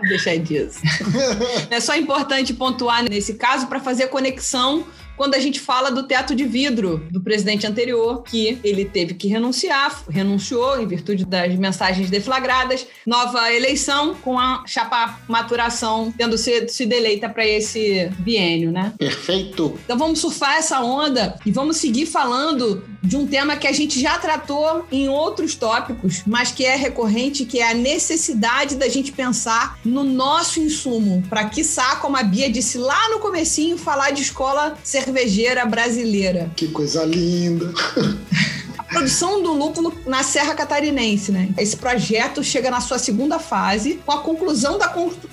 Deixa disso. É só importante pontuar nesse caso para fazer a conexão quando a gente fala do teto de vidro do presidente anterior, que ele teve que renunciar, renunciou em virtude das mensagens deflagradas, nova eleição com a chapa maturação tendo sido se deleita para esse biênio, né? Perfeito. Então vamos surfar essa onda e vamos seguir falando de um tema que a gente já tratou em outros tópicos, mas que é recorrente, que é a necessidade da gente pensar no nosso insumo, para quiçá, como a Bia disse lá no comecinho, falar de escola cervejeira brasileira. Que coisa linda! Produção do lúpulo na Serra Catarinense, né? Esse projeto chega na sua segunda fase, com a conclusão da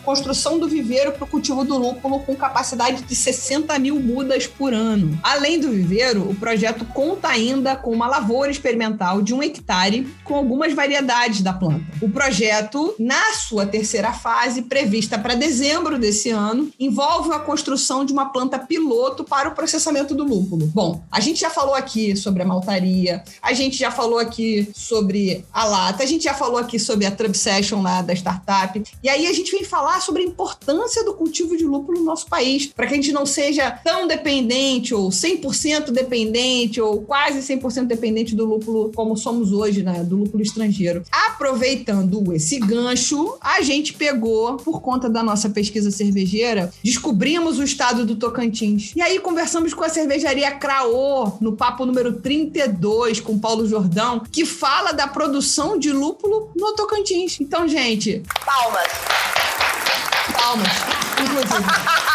construção do viveiro para o cultivo do lúpulo com capacidade de 60 mil mudas por ano. Além do viveiro, o projeto conta ainda com uma lavoura experimental de um hectare com algumas variedades da planta. O projeto, na sua terceira fase, prevista para dezembro desse ano, envolve a construção de uma planta piloto para o processamento do lúpulo. Bom, a gente já falou aqui sobre a maltaria, a gente já falou aqui sobre a lata, a gente já falou aqui sobre a Trump Session lá da startup. E aí a gente vem falar sobre a importância do cultivo de lúpulo no nosso país, para que a gente não seja tão dependente ou 100% dependente ou quase 100% dependente do lúpulo como somos hoje, né, do lúpulo estrangeiro. Aproveitando esse gancho, a gente pegou por conta da nossa pesquisa cervejeira, descobrimos o estado do Tocantins. E aí conversamos com a cervejaria Craô no papo número 32 com Paulo Jordão, que fala da produção de lúpulo no Tocantins. Então, gente, palmas. Palmas, inclusive.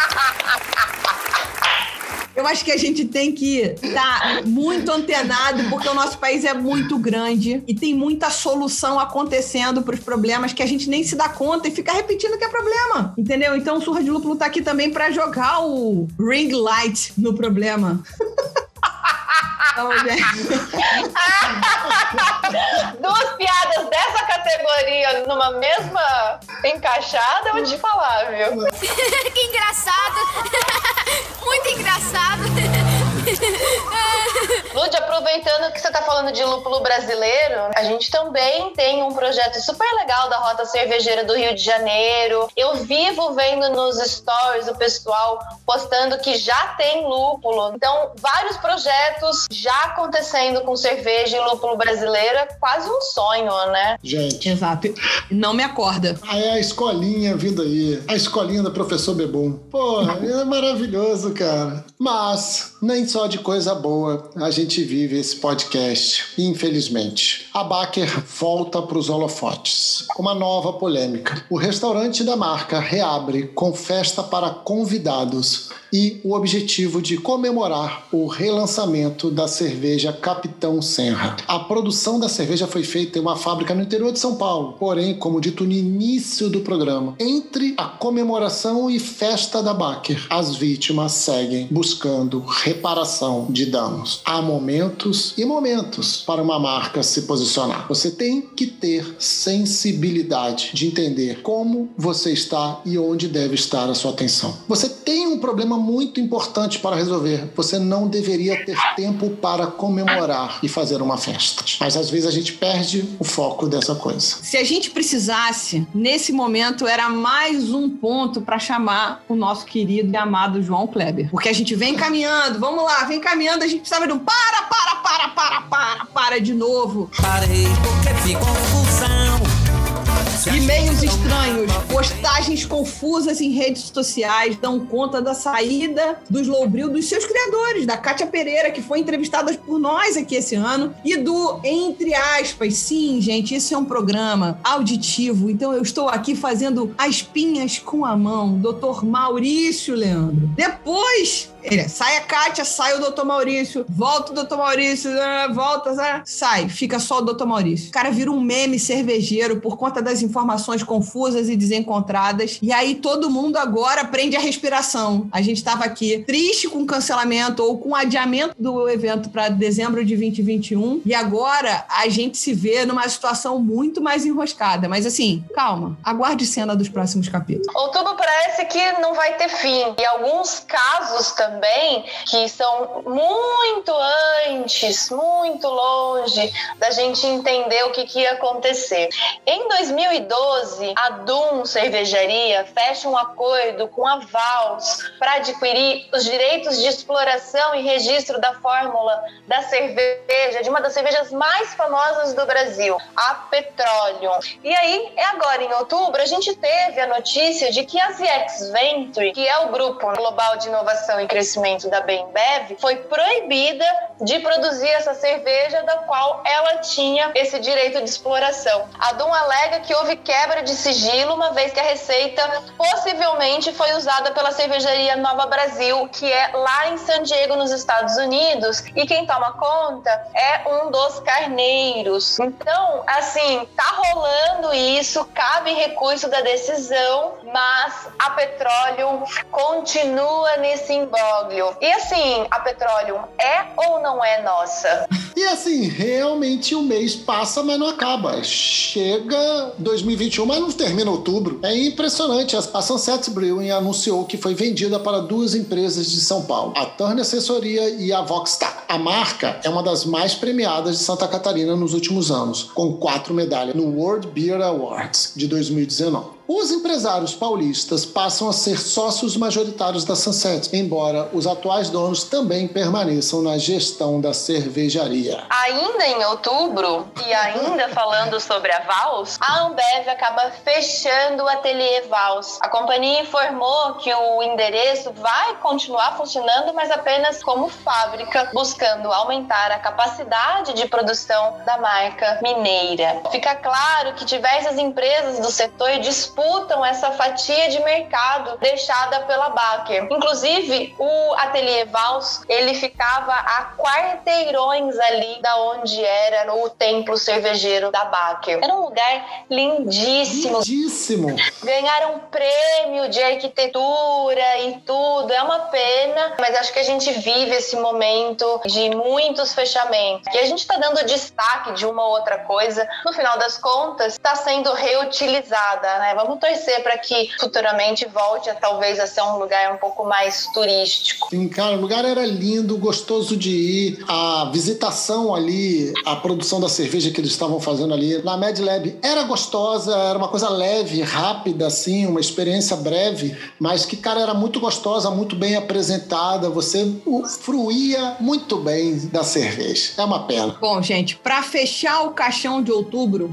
Eu acho que a gente tem que estar tá muito antenado, porque o nosso país é muito grande e tem muita solução acontecendo para os problemas que a gente nem se dá conta e fica repetindo que é problema. Entendeu? Então, o Surra de Lúpulo tá aqui também para jogar o ring light no problema. Duas piadas dessa categoria numa mesma encaixada, eu vou te falar, viu? que engraçado! Muito engraçado! Lud, aproveitando que você está falando de lúpulo brasileiro, a gente também tem um projeto super legal da Rota Cervejeira do Rio de Janeiro. Eu vivo vendo nos stories o pessoal postando que já tem lúpulo. Então, vários projetos já acontecendo com cerveja e lúpulo brasileira, quase um sonho, né? Gente. Exato. Não me acorda. Aí é a escolinha vindo aí. A escolinha do professor Bebum. Porra, é maravilhoso, cara. Mas nem só de coisa boa a gente vive esse podcast, infelizmente. A Baker volta para os holofotes. Uma nova polêmica. O restaurante da marca reabre com festa para convidados e o objetivo de comemorar o relançamento da cerveja Capitão Senra. A produção da cerveja foi feita em uma fábrica no interior de São Paulo, porém, como dito no início do programa, entre a comemoração e festa da Baker, as vítimas seguem buscando reparação de danos. Há momentos e momentos para uma marca se posicionar. Você tem que ter sensibilidade de entender como você está e onde deve estar a sua atenção. Você tem um problema muito importante para resolver. Você não deveria ter tempo para comemorar e fazer uma festa. Mas às vezes a gente perde o foco dessa coisa. Se a gente precisasse, nesse momento era mais um ponto para chamar o nosso querido e amado João Kleber. Porque a gente vem caminhando, vamos lá, vem caminhando, a gente precisava de um para, para, para, para, para, para de novo. Parei porque fico confusão. E-mails estranhos, postagens confusas em redes sociais dão conta da saída do Slowbril dos seus criadores, da Kátia Pereira, que foi entrevistada por nós aqui esse ano, e do Entre aspas. Sim, gente, isso é um programa auditivo, então eu estou aqui fazendo as pinhas com a mão, Dr. Maurício Leandro. Depois ele sai a Kátia, sai o doutor Maurício, volta o doutor Maurício, ah, volta, ah, sai, fica só o doutor Maurício. O cara vira um meme cervejeiro por conta das informações confusas e desencontradas. E aí todo mundo agora prende a respiração. A gente estava aqui triste com o cancelamento ou com o adiamento do evento para dezembro de 2021 e agora a gente se vê numa situação muito mais enroscada. Mas assim, calma, aguarde cena dos próximos capítulos. Outubro parece que não vai ter fim. E alguns casos também que são muito antes, muito longe da gente entender o que, que ia acontecer. Em 2012, a Dum Cervejaria fecha um acordo com a Vals para adquirir os direitos de exploração e registro da fórmula da cerveja, de uma das cervejas mais famosas do Brasil, a Petroleum. E aí, é agora em outubro, a gente teve a notícia de que a ZX Venture, que é o grupo global de inovação e crescimento crescimento da Bembev foi proibida de produzir essa cerveja da qual ela tinha esse direito de exploração. A Dum alega que houve quebra de sigilo, uma vez que a receita possivelmente foi usada pela cervejaria Nova Brasil, que é lá em San Diego, nos Estados Unidos, e quem toma conta é um dos carneiros. Então, assim, tá rolando isso, cabe recurso da decisão, mas a petróleo continua nesse imbróglio. E assim, a petróleo é ou não é nossa? E assim, realmente o mês passa, mas não acaba. Chega 2021, mas não termina outubro. É impressionante. A Sunset Brewing anunciou que foi vendida para duas empresas de São Paulo, a Turner Assessoria e a Voxtar. A marca é uma das mais premiadas de Santa Catarina nos últimos anos, com quatro medalhas no World Beer Awards de 2019. Os empresários paulistas passam a ser sócios majoritários da Sunset, embora os atuais donos também permaneçam na gestão da cervejaria. Ainda em outubro, e ainda falando sobre a Vals, a Ambev acaba fechando o ateliê Vals. A companhia informou que o endereço vai continuar funcionando, mas apenas como fábrica, buscando aumentar a capacidade de produção da marca mineira. Fica claro que diversas empresas do setor disputam disputam essa fatia de mercado deixada pela Baker. Inclusive, o Ateliê Vals, ele ficava a quarteirões ali da onde era o templo cervejeiro da Baker. Era um lugar lindíssimo. Lindíssimo. Ganharam prêmio de arquitetura e tudo. É uma pena, mas acho que a gente vive esse momento de muitos fechamentos. E a gente está dando destaque de uma outra coisa, no final das contas, está sendo reutilizada, né? Vamos torcer para que futuramente volte a talvez a ser um lugar um pouco mais turístico. Sim, cara, o lugar era lindo, gostoso de ir. A visitação ali, a produção da cerveja que eles estavam fazendo ali na Mad Lab era gostosa, era uma coisa leve, rápida, assim, uma experiência breve, mas que, cara, era muito gostosa, muito bem apresentada. Você fruía muito bem da cerveja. É uma pena. Bom, gente, para fechar o caixão de outubro,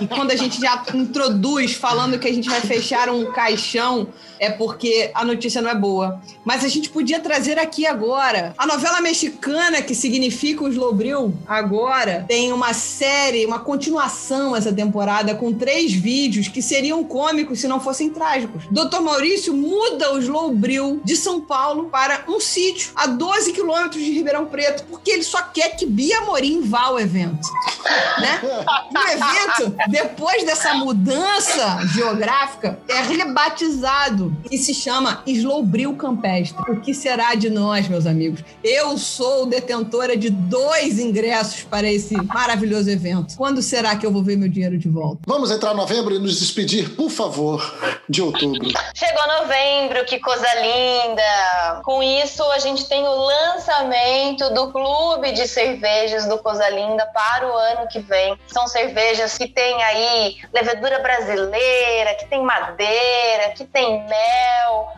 e quando a gente já introduz falando que a gente vai fechar um caixão é porque a notícia não é boa. Mas a gente podia trazer aqui agora. A novela mexicana, que significa o Slowbril, agora tem uma série, uma continuação essa temporada, com três vídeos que seriam cômicos se não fossem trágicos. Dr. Maurício muda o Slowbril de São Paulo para um sítio a 12 quilômetros de Ribeirão Preto, porque ele só quer que Bia Morim vá ao evento. Né? O evento, depois dessa mudança geográfica, é rebatizado e se chama Slowbril Campestre. O que será de nós, meus amigos? Eu sou detentora de dois ingressos para esse maravilhoso evento. Quando será que eu vou ver meu dinheiro de volta? Vamos entrar em novembro e nos despedir, por favor, de outubro. Chegou novembro, que coisa linda! Com isso, a gente tem o lançamento do Clube de Cervejas do Coisa Linda para o ano que vem. São cervejas que tem aí levedura brasileira, que tem madeira, que tem mel.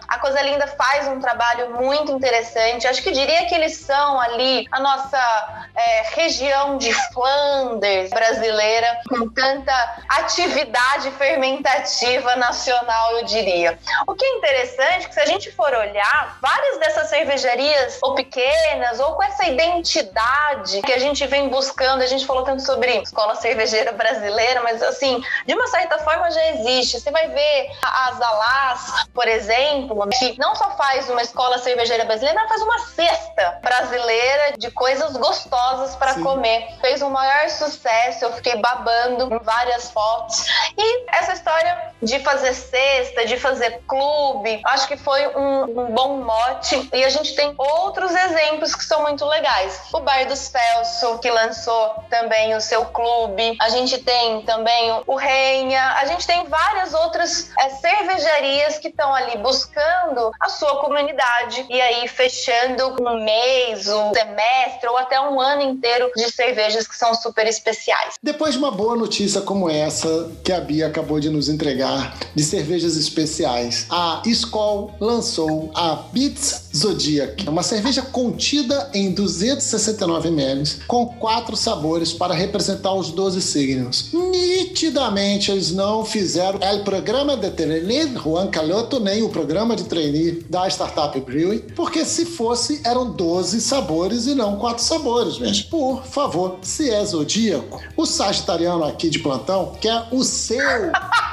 A Coisa Linda faz um trabalho muito interessante. Acho que diria que eles são ali a nossa é, região de Flanders brasileira, com tanta atividade fermentativa nacional, eu diria. O que é interessante é que se a gente for olhar, várias dessas cervejarias, ou pequenas, ou com essa identidade que a gente vem buscando, a gente falou tanto sobre escola cervejeira brasileira, mas assim, de uma certa forma já existe. Você vai ver a Zalás, por exemplo, que não só faz uma escola cervejeira brasileira, ela faz uma cesta brasileira de coisas gostosas para comer. Fez o um maior sucesso, eu fiquei babando em várias fotos. E essa história de fazer cesta, de fazer clube, acho que foi um, um bom mote. E a gente tem outros exemplos que são muito legais. O Bar dos Celso, que lançou também o seu clube. A gente tem também o Renha. A gente tem várias outras é, cervejarias que estão ali buscando a sua comunidade e aí fechando um mês, um semestre ou até um ano inteiro de cervejas que são super especiais. Depois de uma boa notícia como essa que a Bia acabou de nos entregar de cervejas especiais, a Skol lançou a Beats Zodiac, uma cerveja contida em 269 ml com quatro sabores para representar os 12 signos. Nitidamente eles não fizeram o programa de trainee Juan Caloto nem o programa de trainee da Startup Brewing, porque se fosse eram 12 sabores e não quatro sabores, gente. Por favor, se é zodíaco, o sagitariano aqui de plantão quer o seu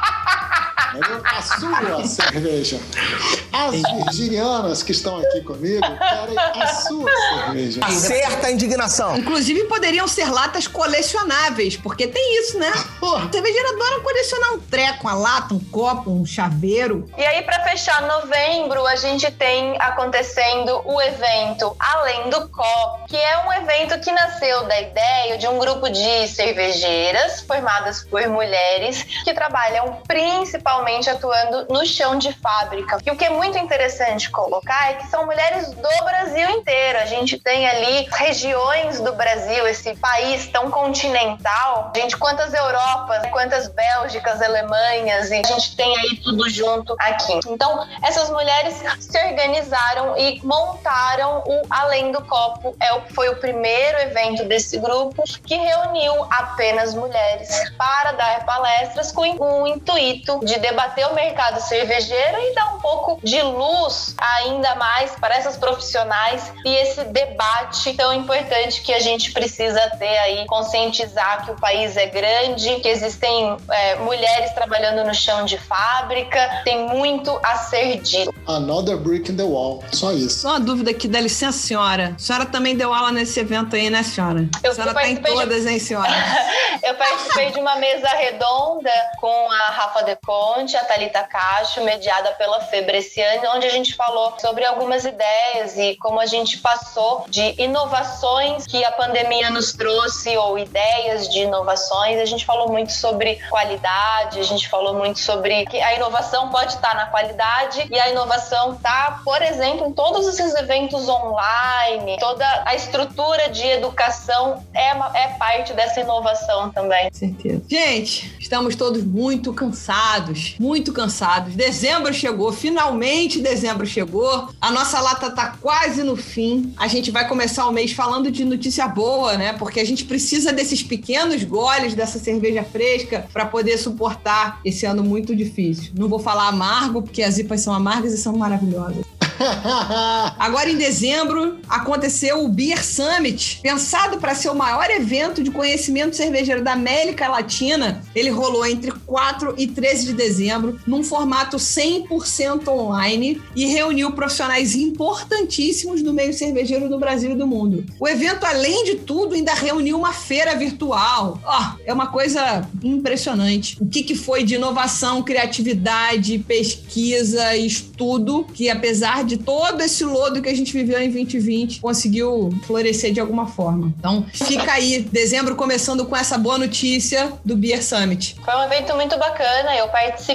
a sua cerveja. As virginianas que estão aqui comigo querem a sua cerveja. Acerta a indignação. Inclusive, poderiam ser latas colecionáveis, porque tem isso, né? Porra. Cervejeiro adora colecionar um treco, uma lata, um copo, um chaveiro. E aí, para fechar novembro, a gente tem acontecendo o evento Além do Copo, que é um evento que nasceu da ideia de um grupo de cervejeiras formadas por mulheres que trabalham principalmente principalmente atuando no chão de fábrica. E o que é muito interessante colocar é que são mulheres do Brasil inteiro. A gente tem ali regiões do Brasil, esse país tão continental. Gente, quantas Europas, quantas Bélgicas, Alemanhas, e a gente tem aí tudo junto aqui. Então, essas mulheres se organizaram e montaram o Além do Copo. É, foi o primeiro evento desse grupo que reuniu apenas mulheres para dar palestras com o intuito de debater o mercado cervejeiro e dar um pouco de luz ainda mais para essas profissionais e esse debate tão importante que a gente precisa ter aí, conscientizar que o país é grande, que existem é, mulheres trabalhando no chão de fábrica, tem muito a ser dito. Another brick in the wall, só isso. Só uma dúvida aqui, dá licença, senhora. A senhora também deu aula nesse evento aí, né, senhora? Eu a senhora tá em todas, de... hein, senhora? Eu participei de uma mesa redonda com a Rafa Decon, a Talita Cacho, mediada pela Febreciane, onde a gente falou sobre algumas ideias e como a gente passou de inovações que a pandemia nos trouxe ou ideias de inovações. A gente falou muito sobre qualidade, a gente falou muito sobre que a inovação pode estar na qualidade e a inovação está, por exemplo, em todos esses eventos online, toda a estrutura de educação é, é parte dessa inovação também. Certeza. Gente, estamos todos muito cansados muito cansados. Dezembro chegou, finalmente dezembro chegou. A nossa lata tá quase no fim. A gente vai começar o mês falando de notícia boa, né? Porque a gente precisa desses pequenos goles dessa cerveja fresca para poder suportar esse ano muito difícil. Não vou falar amargo, porque as IPAs são amargas e são maravilhosas. Agora, em dezembro, aconteceu o Beer Summit, pensado para ser o maior evento de conhecimento cervejeiro da América Latina. Ele rolou entre 4 e 13 de dezembro, num formato 100% online e reuniu profissionais importantíssimos do meio cervejeiro do Brasil e do mundo. O evento, além de tudo, ainda reuniu uma feira virtual. Oh, é uma coisa impressionante. O que, que foi de inovação, criatividade, pesquisa, estudo, que apesar de todo esse lodo que a gente viveu em 2020, conseguiu florescer de alguma forma. Então, fica aí, dezembro começando com essa boa notícia do Beer Summit. Foi um evento muito bacana, eu participei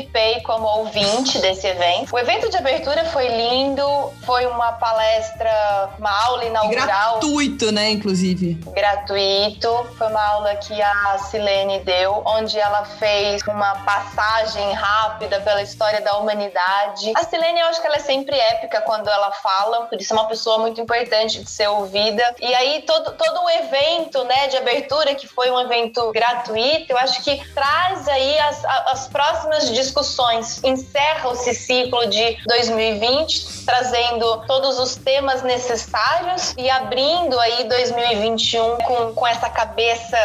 como ouvinte desse evento. O evento de abertura foi lindo, foi uma palestra, uma aula inaugural. Gratuito, né, inclusive. Gratuito. Foi uma aula que a Silene deu, onde ela fez uma passagem rápida pela história da humanidade. A Silene, eu acho que ela é sempre épica quando ela fala, por isso é uma pessoa muito importante de ser ouvida. E aí todo, todo o evento, né, de abertura, que foi um evento gratuito, eu acho que traz aí as, as próximas discussões. Encerra esse ciclo de 2020, trazendo todos os temas necessários e abrindo aí 2021 com, com essa cabeça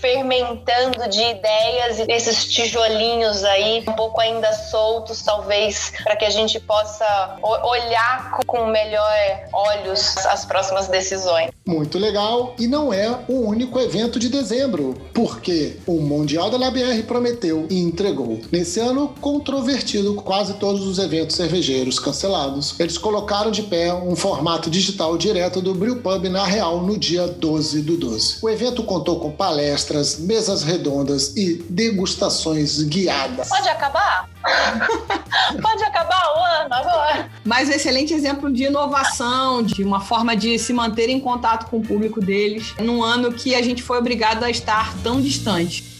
fermentando de ideias e esses tijolinhos aí um pouco ainda soltos, talvez, para que a gente possa olhar com melhor olhos as próximas decisões. Muito legal. E não é o único evento de dezembro, porque o Mundial da LabR prometeu e entregou. Nesse ano controvertido, quase todos os eventos cervejeiros cancelados, eles colocaram de pé um formato digital direto do Brewpub na Real no dia 12 do 12. O evento contou com palestras, mesas redondas e degustações guiadas. Pode acabar? Pode acabar o ano agora? mas um excelente exemplo de inovação, de uma forma de se manter em contato com o público deles, num ano que a gente foi obrigado a estar tão distante.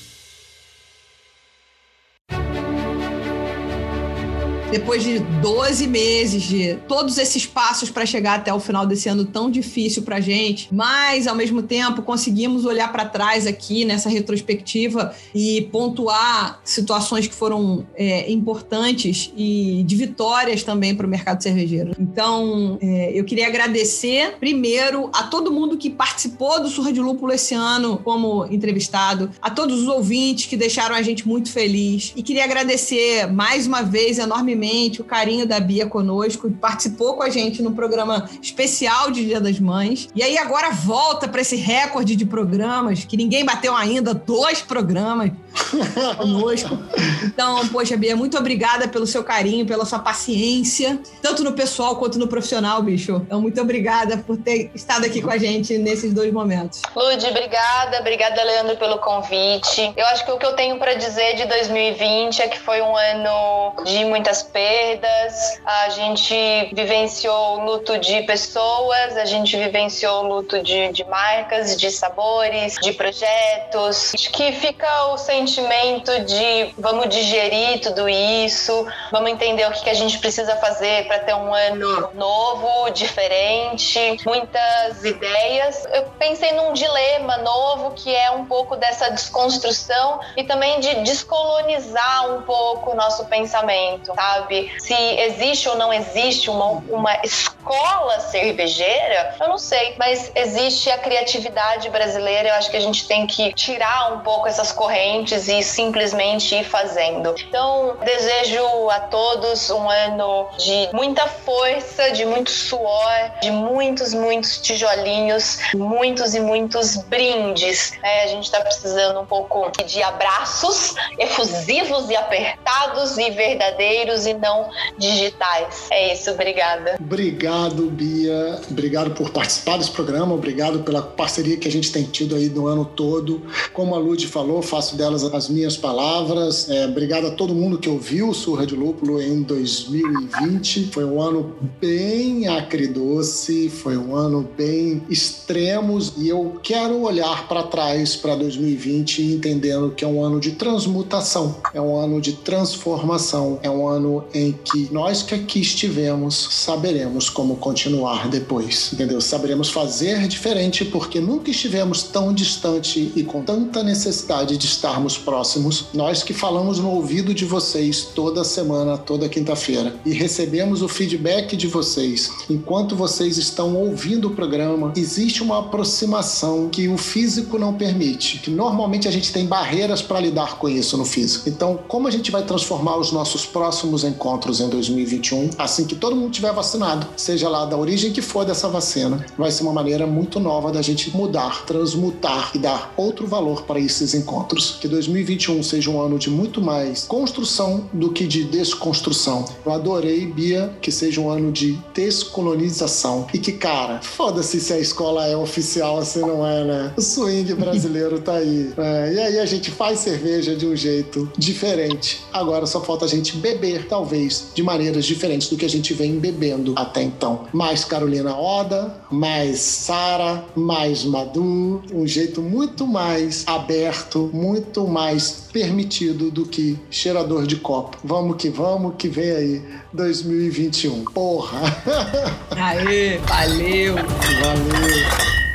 Depois de 12 meses de todos esses passos para chegar até o final desse ano tão difícil para gente, mas ao mesmo tempo conseguimos olhar para trás aqui nessa retrospectiva e pontuar situações que foram é, importantes e de vitórias também para o mercado cervejeiro. Então, é, eu queria agradecer primeiro a todo mundo que participou do Surra de Lúpulo esse ano como entrevistado, a todos os ouvintes que deixaram a gente muito feliz e queria agradecer mais uma vez enormemente o carinho da Bia conosco, participou com a gente no programa especial de Dia das Mães. E aí agora volta para esse recorde de programas, que ninguém bateu ainda, dois programas conosco. Então, poxa, Bia, muito obrigada pelo seu carinho, pela sua paciência, tanto no pessoal quanto no profissional, bicho. Então, muito obrigada por ter estado aqui com a gente nesses dois momentos. Lud, obrigada. Obrigada, Leandro, pelo convite. Eu acho que o que eu tenho para dizer de 2020 é que foi um ano de muitas perdas, a gente vivenciou luto de pessoas, a gente vivenciou luto de, de marcas, de sabores, de projetos. Acho que fica o sentimento de vamos digerir tudo isso, vamos entender o que, que a gente precisa fazer para ter um ano novo, diferente, muitas ideias. Eu pensei num dilema novo que é um pouco dessa desconstrução e também de descolonizar um pouco o nosso pensamento, tá? Sabe? Se existe ou não existe uma, uma escola cervejeira, eu não sei, mas existe a criatividade brasileira. Eu acho que a gente tem que tirar um pouco essas correntes e simplesmente ir fazendo. Então, desejo a todos um ano de muita força, de muito suor, de muitos, muitos tijolinhos, muitos e muitos brindes. É, a gente está precisando um pouco de abraços efusivos e apertados e verdadeiros e não digitais. É isso, obrigada. Obrigado, Bia. Obrigado por participar desse programa, obrigado pela parceria que a gente tem tido aí no ano todo. Como a Lud falou, faço delas as minhas palavras. É, obrigado a todo mundo que ouviu o Surra de Lúpulo em 2020. Foi um ano bem acridoce, foi um ano bem extremos e eu quero olhar para trás para 2020 entendendo que é um ano de transmutação, é um ano de transformação, é um ano em que nós que aqui estivemos saberemos como continuar depois, entendeu? Saberemos fazer diferente porque nunca estivemos tão distante e com tanta necessidade de estarmos próximos. Nós que falamos no ouvido de vocês toda semana, toda quinta-feira e recebemos o feedback de vocês enquanto vocês estão ouvindo o programa. Existe uma aproximação que o físico não permite, que normalmente a gente tem barreiras para lidar com isso no físico. Então, como a gente vai transformar os nossos próximos encontros em 2021, assim que todo mundo tiver vacinado, seja lá da origem que for dessa vacina, vai ser uma maneira muito nova da gente mudar, transmutar e dar outro valor para esses encontros. Que 2021 seja um ano de muito mais construção do que de desconstrução. Eu adorei, Bia, que seja um ano de descolonização e que, cara, foda-se se a escola é oficial, se não é, né? O swing brasileiro tá aí. É, e aí a gente faz cerveja de um jeito diferente. Agora só falta a gente beber, talvez, de maneiras diferentes do que a gente vem bebendo até então. Mais Carolina Oda, mais Sara, mais Madu, um jeito muito mais aberto, muito mais permitido do que cheirador de copo. Vamos que vamos, que vem aí 2021. Porra! Aê, valeu! Valeu!